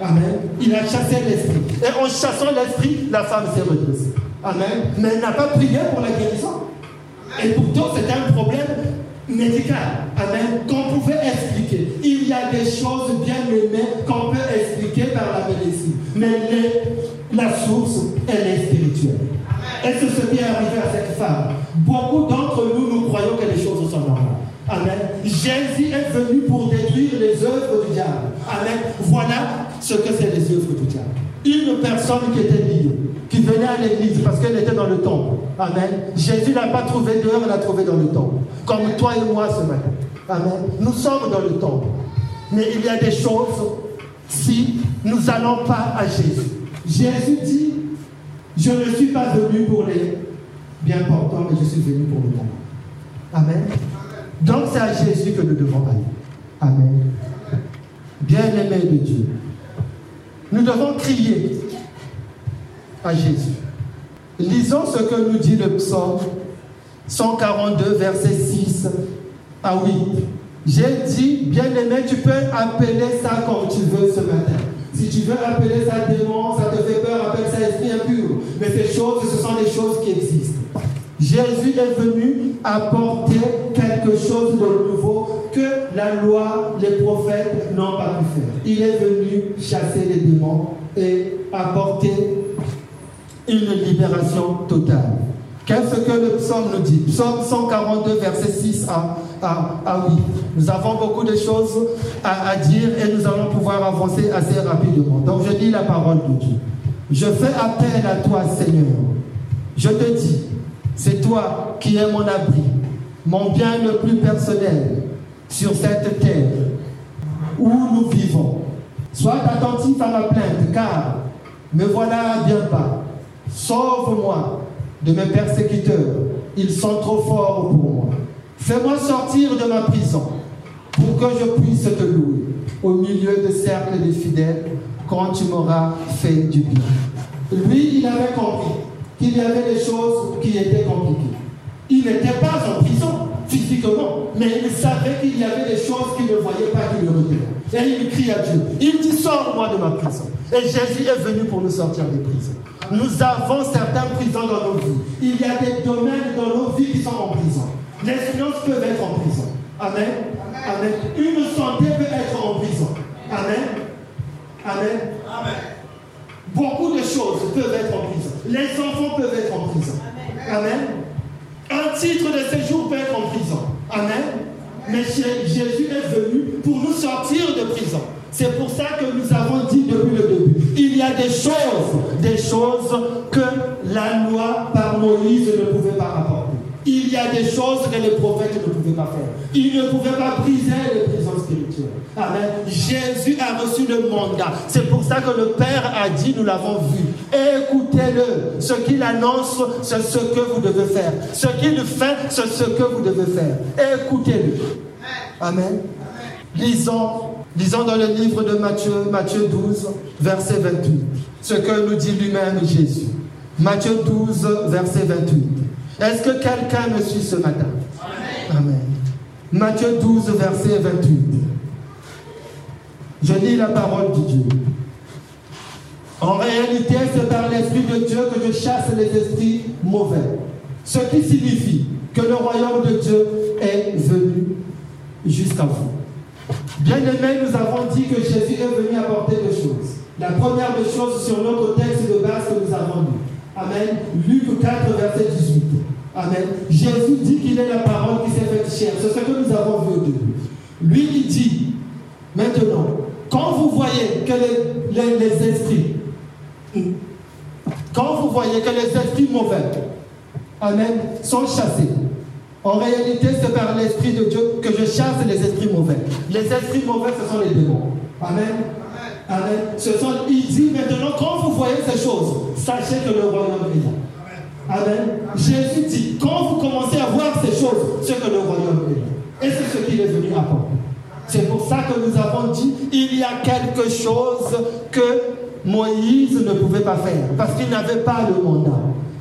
Amen. Il a chassé l'esprit. Et en chassant l'esprit, la femme s'est redressée. Amen. Mais elle n'a pas prié pour la guérison. Et pourtant, c'était un problème médical, amen, qu'on pouvait expliquer. Il y a des choses bien aimées qu'on peut expliquer par la médecine. Mais la source, elle est spirituelle. Et c'est ce qui est arrivé à cette femme? Beaucoup d'entre nous, nous croyons que les choses sont normales. Amen. Jésus est venu pour détruire les œuvres du diable. Amen. Voilà ce que c'est les œuvres du diable. Une personne qui était liée, qui venait à l'église parce qu'elle était dans le temple. Amen. Jésus n'a pas trouvé dehors, elle l'a trouvé dans le temple. Comme toi et moi ce matin. Amen. Nous sommes dans le temple. Mais il y a des choses si nous n'allons pas à Jésus. Jésus dit, je ne suis pas venu pour les bien portants, mais je suis venu pour le monde. Amen. Donc c'est à Jésus que nous devons aller. Amen. Bien-aimé de Dieu. Nous devons crier à Jésus. Lisons ce que nous dit le psaume 142, verset 6 à 8. J'ai dit, bien-aimé, tu peux appeler ça comme tu veux ce matin. Si tu veux appeler ça démon, ça te fait peur, appelle ça esprit impur. Mais ces choses, ce sont des choses qui existent. Jésus est venu apporter quelque chose de nouveau que la loi, les prophètes n'ont pas pu faire. Il est venu chasser les démons et apporter une libération totale. Qu'est-ce que le psaume nous dit? Psaume 142, verset 6 à, à, 8. Nous avons beaucoup de choses à, à, dire et nous allons pouvoir avancer assez rapidement. Donc je lis la parole de Dieu. Je fais appel à toi, Seigneur. Je te dis, c'est toi qui es mon abri, mon bien le plus personnel sur cette terre où nous vivons. Sois attentif à ma plainte, car me voilà bien pas. Sauve-moi de mes persécuteurs. Ils sont trop forts pour moi. Fais-moi sortir de ma prison pour que je puisse te louer au milieu de cercles de fidèles quand tu m'auras fait du bien. Lui, il avait compris qu'il y avait des choses qui étaient compliquées. Il n'était pas en prison physiquement, mais il savait qu'il y avait des choses qu'il ne voyait pas, qui le retenaient. Et il crie à Dieu. Il dit, sors-moi de ma prison. Et Jésus est venu pour nous sortir des prisons. Nous avons certaines prisons dans nos vies. Il y a des domaines dans nos vies qui sont en prison. Les finances peuvent être en prison. Amen. Amen. Une santé peut être en prison. Amen. Amen. Amen. Beaucoup de choses peuvent être en prison. Les enfants peuvent être en prison. Amen. Un titre de séjour peut être en prison. Amen. Mais Jésus est venu pour nous sortir de prison. C'est pour ça que nous avons dit depuis le début, il y a des choses, des choses que la loi par Moïse ne pouvait pas apporter. Il y a des choses que les prophètes ne pouvaient pas faire. Ils ne pouvaient pas briser les prisons spirituelles. Amen. Jésus a reçu le mandat. C'est pour ça que le Père a dit, nous l'avons vu. Écoutez-le. Ce qu'il annonce, c'est ce que vous devez faire. Ce qu'il fait, c'est ce que vous devez faire. Écoutez-le. Amen. Lisons Lisons dans le livre de Matthieu, Matthieu 12, verset 28, ce que nous dit lui-même Jésus. Matthieu 12, verset 28. Est-ce que quelqu'un me suit ce matin? Amen. Amen. Matthieu 12, verset 28. Je lis la parole de Dieu. En réalité, c'est par l'Esprit de Dieu que je chasse les esprits mauvais. Ce qui signifie que le royaume de Dieu est venu jusqu'à vous. Bien aimé, nous avons dit que Jésus est venu apporter deux choses. La première des choses sur notre texte de base que nous avons lu. Amen. Luc 4, verset 18. Amen. Jésus dit qu'il est la parole qui s'est faite chair. C'est ce que nous avons vu au début. Lui, il dit, maintenant, quand vous voyez que les, les esprits, quand vous voyez que les esprits mauvais, Amen, sont chassés, en réalité, c'est par l'Esprit de Dieu que je chasse les esprits mauvais. Les esprits mauvais, ce sont les démons. Amen. Amen. Ce sont, il dit maintenant, quand vous voyez ces choses, sachez que le royaume est là. Amen. Jésus dit, quand vous commencez à voir ces choses, c'est que le royaume est là. Et c'est ce qu'il est venu apporter. C'est pour ça que nous avons dit, il y a quelque chose que Moïse ne pouvait pas faire, parce qu'il n'avait pas le mandat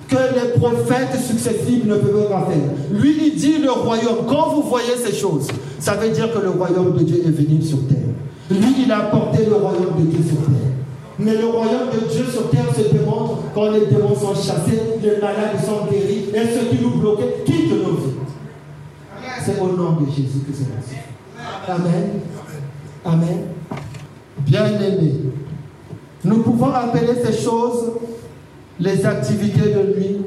que les prophètes successifs ne peuvent pas faire. Lui, il dit le royaume. Quand vous voyez ces choses, ça veut dire que le royaume de Dieu est venu sur terre. Lui, il a porté le royaume de Dieu sur terre. Mais le royaume de Dieu sur terre se démontre quand les démons sont chassés, les malades sont guéris et ceux qui nous bloquaient quittent nos vies. C'est au nom de Jésus que c'est ainsi. Amen. Amen. Bien aimé. Nous pouvons appeler ces choses les activités de nuit,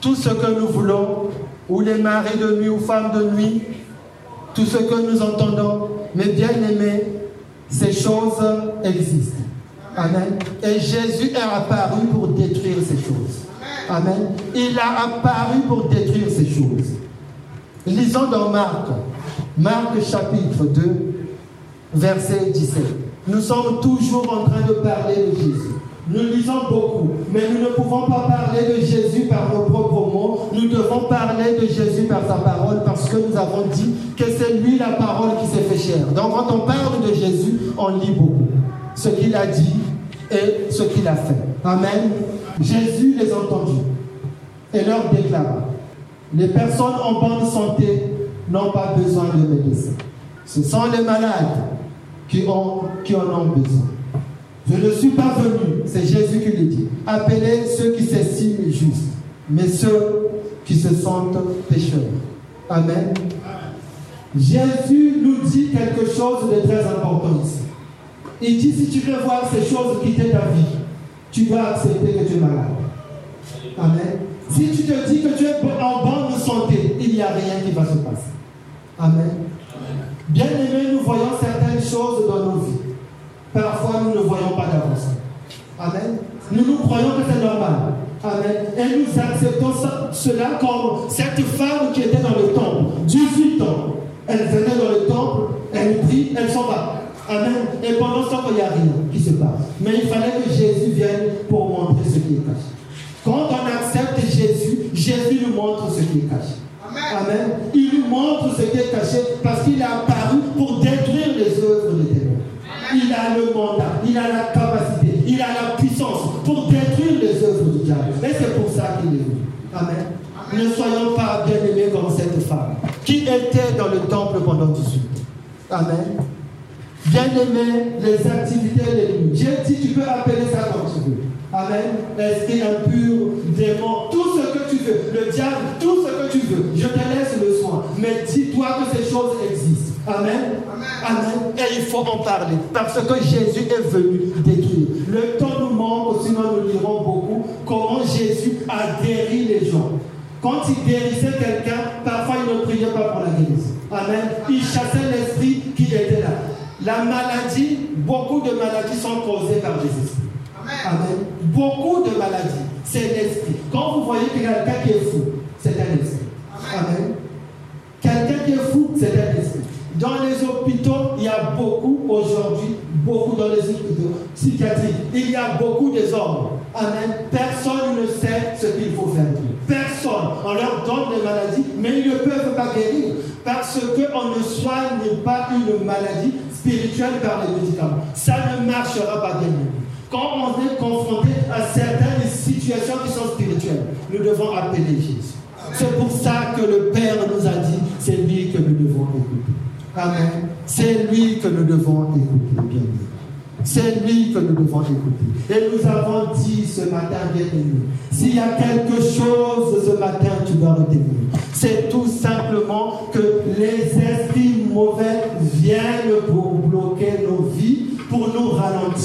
tout ce que nous voulons, ou les maris de nuit ou femmes de nuit, tout ce que nous entendons. Mais bien aimés, ces choses existent. Amen. Et Jésus est apparu pour détruire ces choses. Amen. Il a apparu pour détruire ces choses. Lisons dans Marc, Marc chapitre 2, verset 17. Nous sommes toujours en train de parler de Jésus. Nous lisons beaucoup, mais nous ne pouvons pas parler de Jésus par nos propres mots. Nous devons parler de Jésus par sa parole parce que nous avons dit que c'est lui la parole qui s'est fait chair. Donc quand on parle de Jésus, on lit beaucoup. Ce qu'il a dit et ce qu'il a fait. Amen. Jésus les entendit et leur déclara, les personnes en bonne santé n'ont pas besoin de médecins. Ce sont les malades qui, ont, qui en ont besoin. Je ne suis pas venu, c'est Jésus qui le dit, appeler ceux qui s'estiment justes, mais ceux qui se sentent pécheurs. Amen. Jésus nous dit quelque chose de très important ici. Il dit, si tu veux voir ces choses quitter ta vie, tu dois accepter que tu es malade. Amen. Si tu te dis que tu es en bonne santé, il n'y a rien qui va se passer. Amen. Bien aimé, nous voyons certaines choses dans nos vies. Parfois, nous ne voyons pas d'avance. Amen. Nous nous croyons que c'est normal. Amen. Et nous acceptons cela comme cette femme qui était dans le temple, 18 ans. Elle venait dans le temple, elle prie, elle s'en va. Amen. Et pendant ce temps, il n'y a rien qui se passe. Mais il fallait que Jésus vienne pour montrer ce qui est caché. Quand on accepte Jésus, Jésus nous montre ce qui est caché. Amen. Il nous montre ce qui est caché parce qu'il est apparu pour détruire les œuvres de ténèbres. Il a le mandat, il a la capacité, il a la puissance pour détruire les œuvres du diable. Et c'est pour ça qu'il est venu. Amen. Ne soyons pas bien aimés comme cette femme qui était dans le temple pendant 18 ans. Amen. Bien aimé, les activités de nuit. J'ai dit, tu peux appeler ça comme tu veux. Amen. Esprit impur, démon, tout ce que veux. Le diable, tout ce que tu veux. Je te laisse le soin. Mais dis-toi que ces choses existent. Amen. Amen. Et il faut en parler. Parce que Jésus est venu détruire. Le temps nous manque, sinon nous lirons beaucoup comment Jésus a guéri les gens. Quand il guérissait quelqu'un, parfois il ne priait pas pour la guérison. Amen. Il chassait l'esprit qui était là. La maladie, beaucoup de maladies sont causées par Jésus. Amen. Beaucoup de maladies, c'est l'esprit. Quand vous voyez quelqu'un qui est fou, c'est un esprit. Amen. Quelqu'un qui est fou, c'est un esprit. Dans les hôpitaux, il y a beaucoup aujourd'hui, beaucoup dans les hôpitaux psychiatriques, il y a beaucoup des hommes. Amen. Personne ne sait ce qu'il faut faire. Personne. On leur donne des maladies, mais ils ne peuvent pas guérir. Parce qu'on ne soigne pas une maladie spirituel par les médicaments. Ça ne marchera pas bien. Quand on est confronté à certaines situations qui sont spirituelles, nous devons appeler Jésus. C'est pour ça que le Père nous a dit, c'est lui que nous devons écouter. Amen. C'est lui que nous devons écouter, bien c'est lui que nous devons écouter. Et nous avons dit ce matin, bien aimé, s'il y a quelque chose ce matin, tu dois retenir. C'est tout simplement que les esprits mauvais viennent pour bloquer nos vies, pour nous ralentir,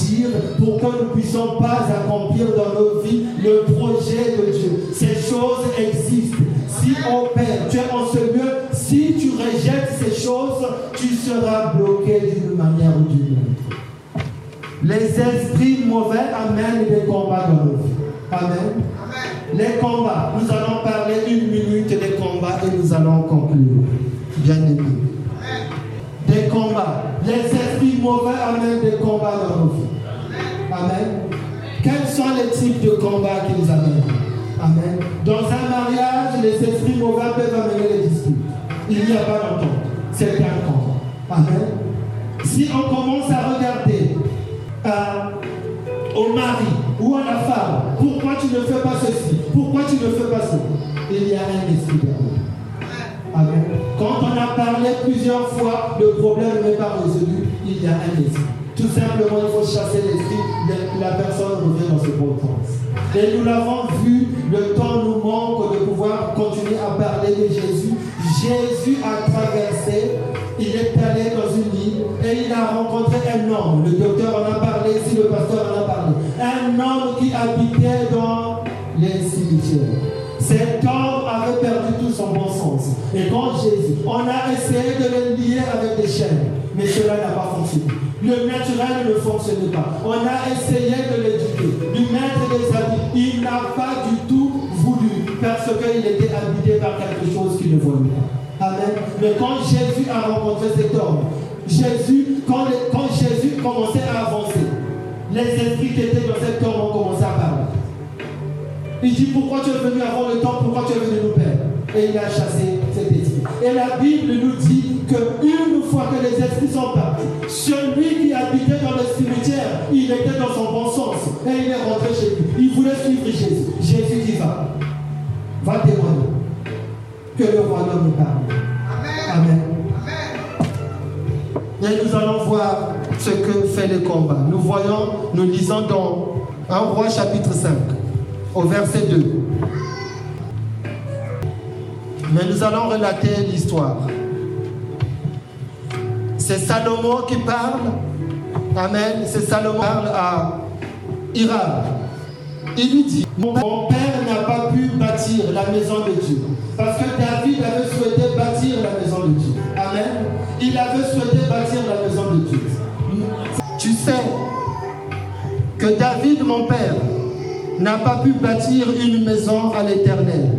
pour que nous ne puissions pas accomplir dans nos vies le projet de Dieu. Ces choses existent. Si on perd, tu es en ce lieu, si tu rejettes ces choses, tu seras bloqué d'une manière ou d'une autre. Les esprits mauvais amènent des combats dans nos vies. Amen. Les combats, nous allons parler une minute des combats et nous allons conclure. Bien aimé. Des combats. Les esprits mauvais amènent des combats dans nos vies. Amen. Quels sont les types de combats qu'ils amènent? Amen. Dans un mariage, les esprits mauvais peuvent amener les disputes. Il n'y a pas longtemps. C'est un combat. Amen. Si on commence à regarder au mari ou à la femme, pourquoi tu ne fais pas ceci? Pourquoi tu ne fais pas ça Il y a un esprit Amen. Quand on a parlé plusieurs fois, le problème n'est pas résolu, il y a un esprit. Tout simplement, il faut chasser l'esprit, la personne revient dans ce bon sens. Et nous l'avons vu, le temps nous manque de pouvoir continuer à parler de Jésus. Jésus a traversé il est allé dans une île et il a rencontré un homme. Le docteur en a parlé, si le pasteur en a parlé. Un homme qui habitait dans les cimetières. Cet homme avait perdu tout son bon sens. Et quand Jésus, on a essayé de le lier avec des chaînes, mais cela n'a pas fonctionné. Le naturel ne fonctionnait pas. On a essayé de l'éduquer, de lui mettre des habits. Il n'a pas du tout voulu parce qu'il était habité par quelque chose qu'il ne voyait pas. Amen. Mais quand Jésus a rencontré cet homme, Jésus, quand, quand Jésus commençait à avancer, les esprits qui étaient dans cet homme ont commencé à parler. Il dit pourquoi tu es venu avant le temps, pourquoi tu es venu nous perdre? Et il a chassé cet esprit. Et la Bible nous dit qu'une fois que les esprits sont partis, celui qui habitait dans le cimetière, il était dans son bon sens. Et il est rentré chez lui. Il voulait suivre Jésus. Jésus dit va. Va témoigner que le royaume nous parle. Amen. Et nous allons voir ce que fait le combat. Nous voyons, nous lisons dans 1 roi chapitre 5, au verset 2. Mais nous allons relater l'histoire. C'est Salomon qui parle. Amen. C'est Salomon qui parle à Hiram. Il lui dit, mon père n'a pas pu bâtir la maison de Dieu. Parce que David avait souhaité bâtir la maison de Dieu. Amen. Il avait souhaité bâtir la maison de Dieu. Tu sais que David, mon père, n'a pas pu bâtir une maison à l'éternel,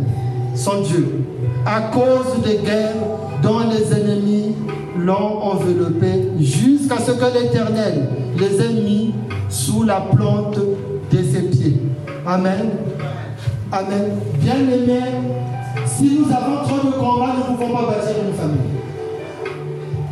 son Dieu, à cause des guerres dont les ennemis l'ont enveloppé, jusqu'à ce que l'éternel les ait mis sous la plante de ses pieds. Amen. Amen. Bien aimé, si nous avons trop de combats, nous ne pouvons pas bâtir une famille.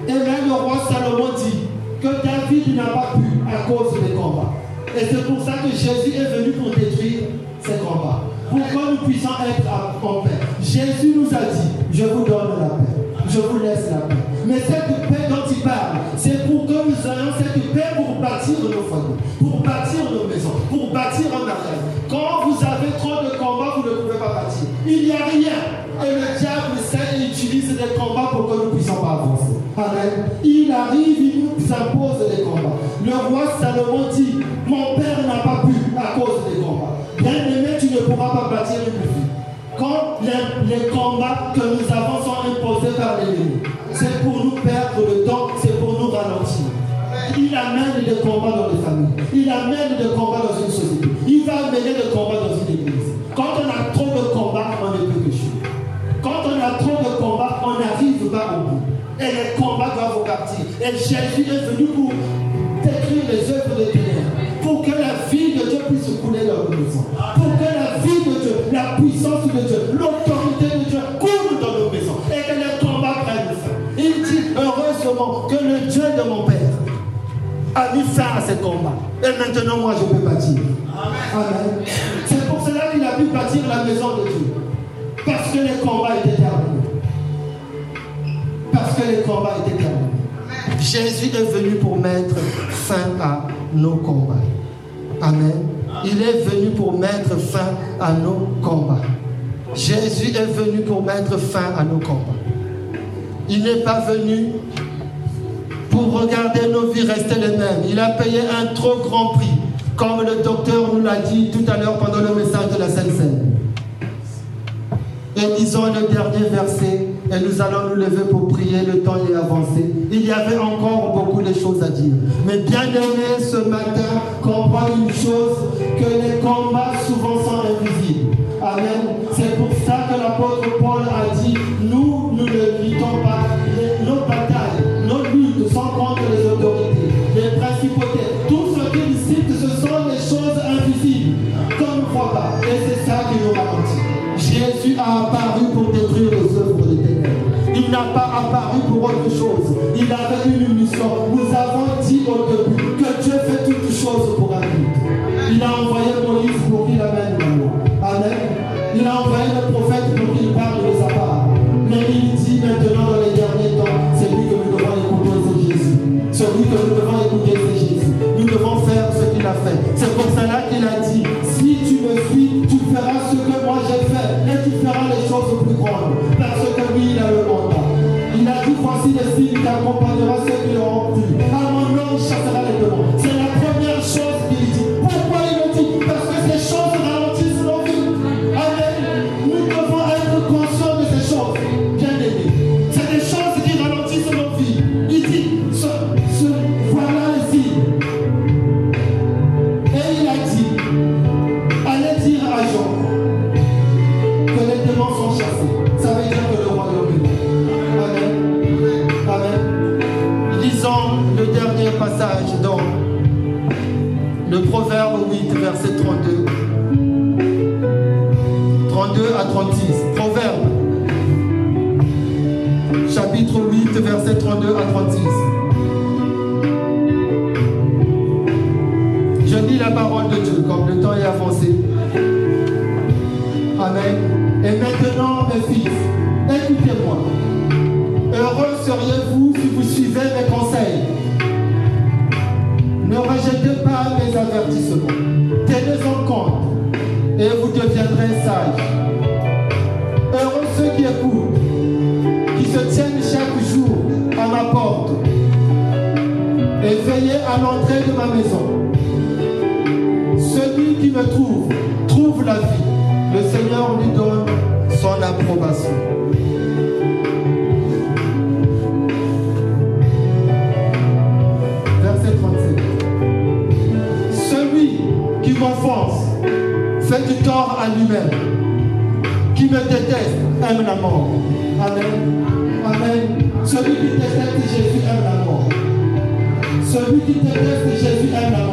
Et même le roi Salomon dit que David n'a pas pu à cause des combats. Et c'est pour ça que Jésus est venu pour détruire ces combats. Pour que nous puissions être en paix? Jésus nous a dit, je vous donne la paix. Je vous laisse la paix. Mais cette paix dont il parle, c'est pour que nous ayons cette paix pour bâtir nos foyers, pour bâtir nos maisons, pour bâtir un mariage. Quand vous avez trop de combats, vous ne pouvez pas bâtir. Il n'y a rien. Et le diable sait et utilise des combats pour que nous puissions pas avancer. Amen. Il arrive, il nous impose des combats. Le roi Salomon dit, mon père n'a pas pu à cause des combats. Bien aimé, tu ne pourras pas bâtir une vie. Quand les, les combats que nous avons sont imposés par l'ennemi, c'est pour nous perdre le temps, c'est pour nous ralentir. Il amène des combats dans les familles. Il amène des combats dans une société. Il va amener des combats dans une église. Quand on a trop de combats, on ne peut que. Quand on a trop de combats, on n'arrive pas au bout. Et les combats doivent partir. Et Jésus est venu pour détruire les œuvres de ténèbres. Pour que la vie de Dieu puisse couler dans nos maisons. Pour que la vie de Dieu, la puissance de Dieu, que le Dieu de mon Père a mis fin à ce combat. Et maintenant, moi, je peux bâtir. Amen. C'est pour cela qu'il a pu bâtir la maison de Dieu. Parce que les combats étaient terminés. Parce que les combats étaient terminés. Jésus est venu pour mettre fin à nos combats. Amen. Il est venu pour mettre fin à nos combats. Jésus est venu pour mettre fin à nos combats. Il n'est pas venu pour regarder nos vies rester les mêmes. Il a payé un trop grand prix, comme le docteur nous l'a dit tout à l'heure pendant le message de la Sainte Seine. Et disons le dernier verset et nous allons nous lever pour prier, le temps est avancé. Il y avait encore beaucoup de choses à dire. Mais bien aimé, ce matin, comprends une chose, que les combats souvent sont invisibles. Amen. C'est pour ça que l'apôtre Paul a dit, nous, nous ne luttons fils, écoutez-moi. Heureux seriez-vous si vous suivez mes conseils. Ne rejetez pas mes avertissements. Tenez-en compte et vous deviendrez sages. Heureux ceux qui écoutent, qui se tiennent chaque jour à ma porte et veillez à l'entrée de ma maison. Celui qui me trouve, trouve la vie. Le Seigneur lui donne son approbation. Verset 37. Celui qui m'offense fait du tort à lui-même. Qui me déteste aime la mort. Amen. Amen. Celui qui déteste Jésus aime la mort. Celui qui déteste Jésus aime la mort.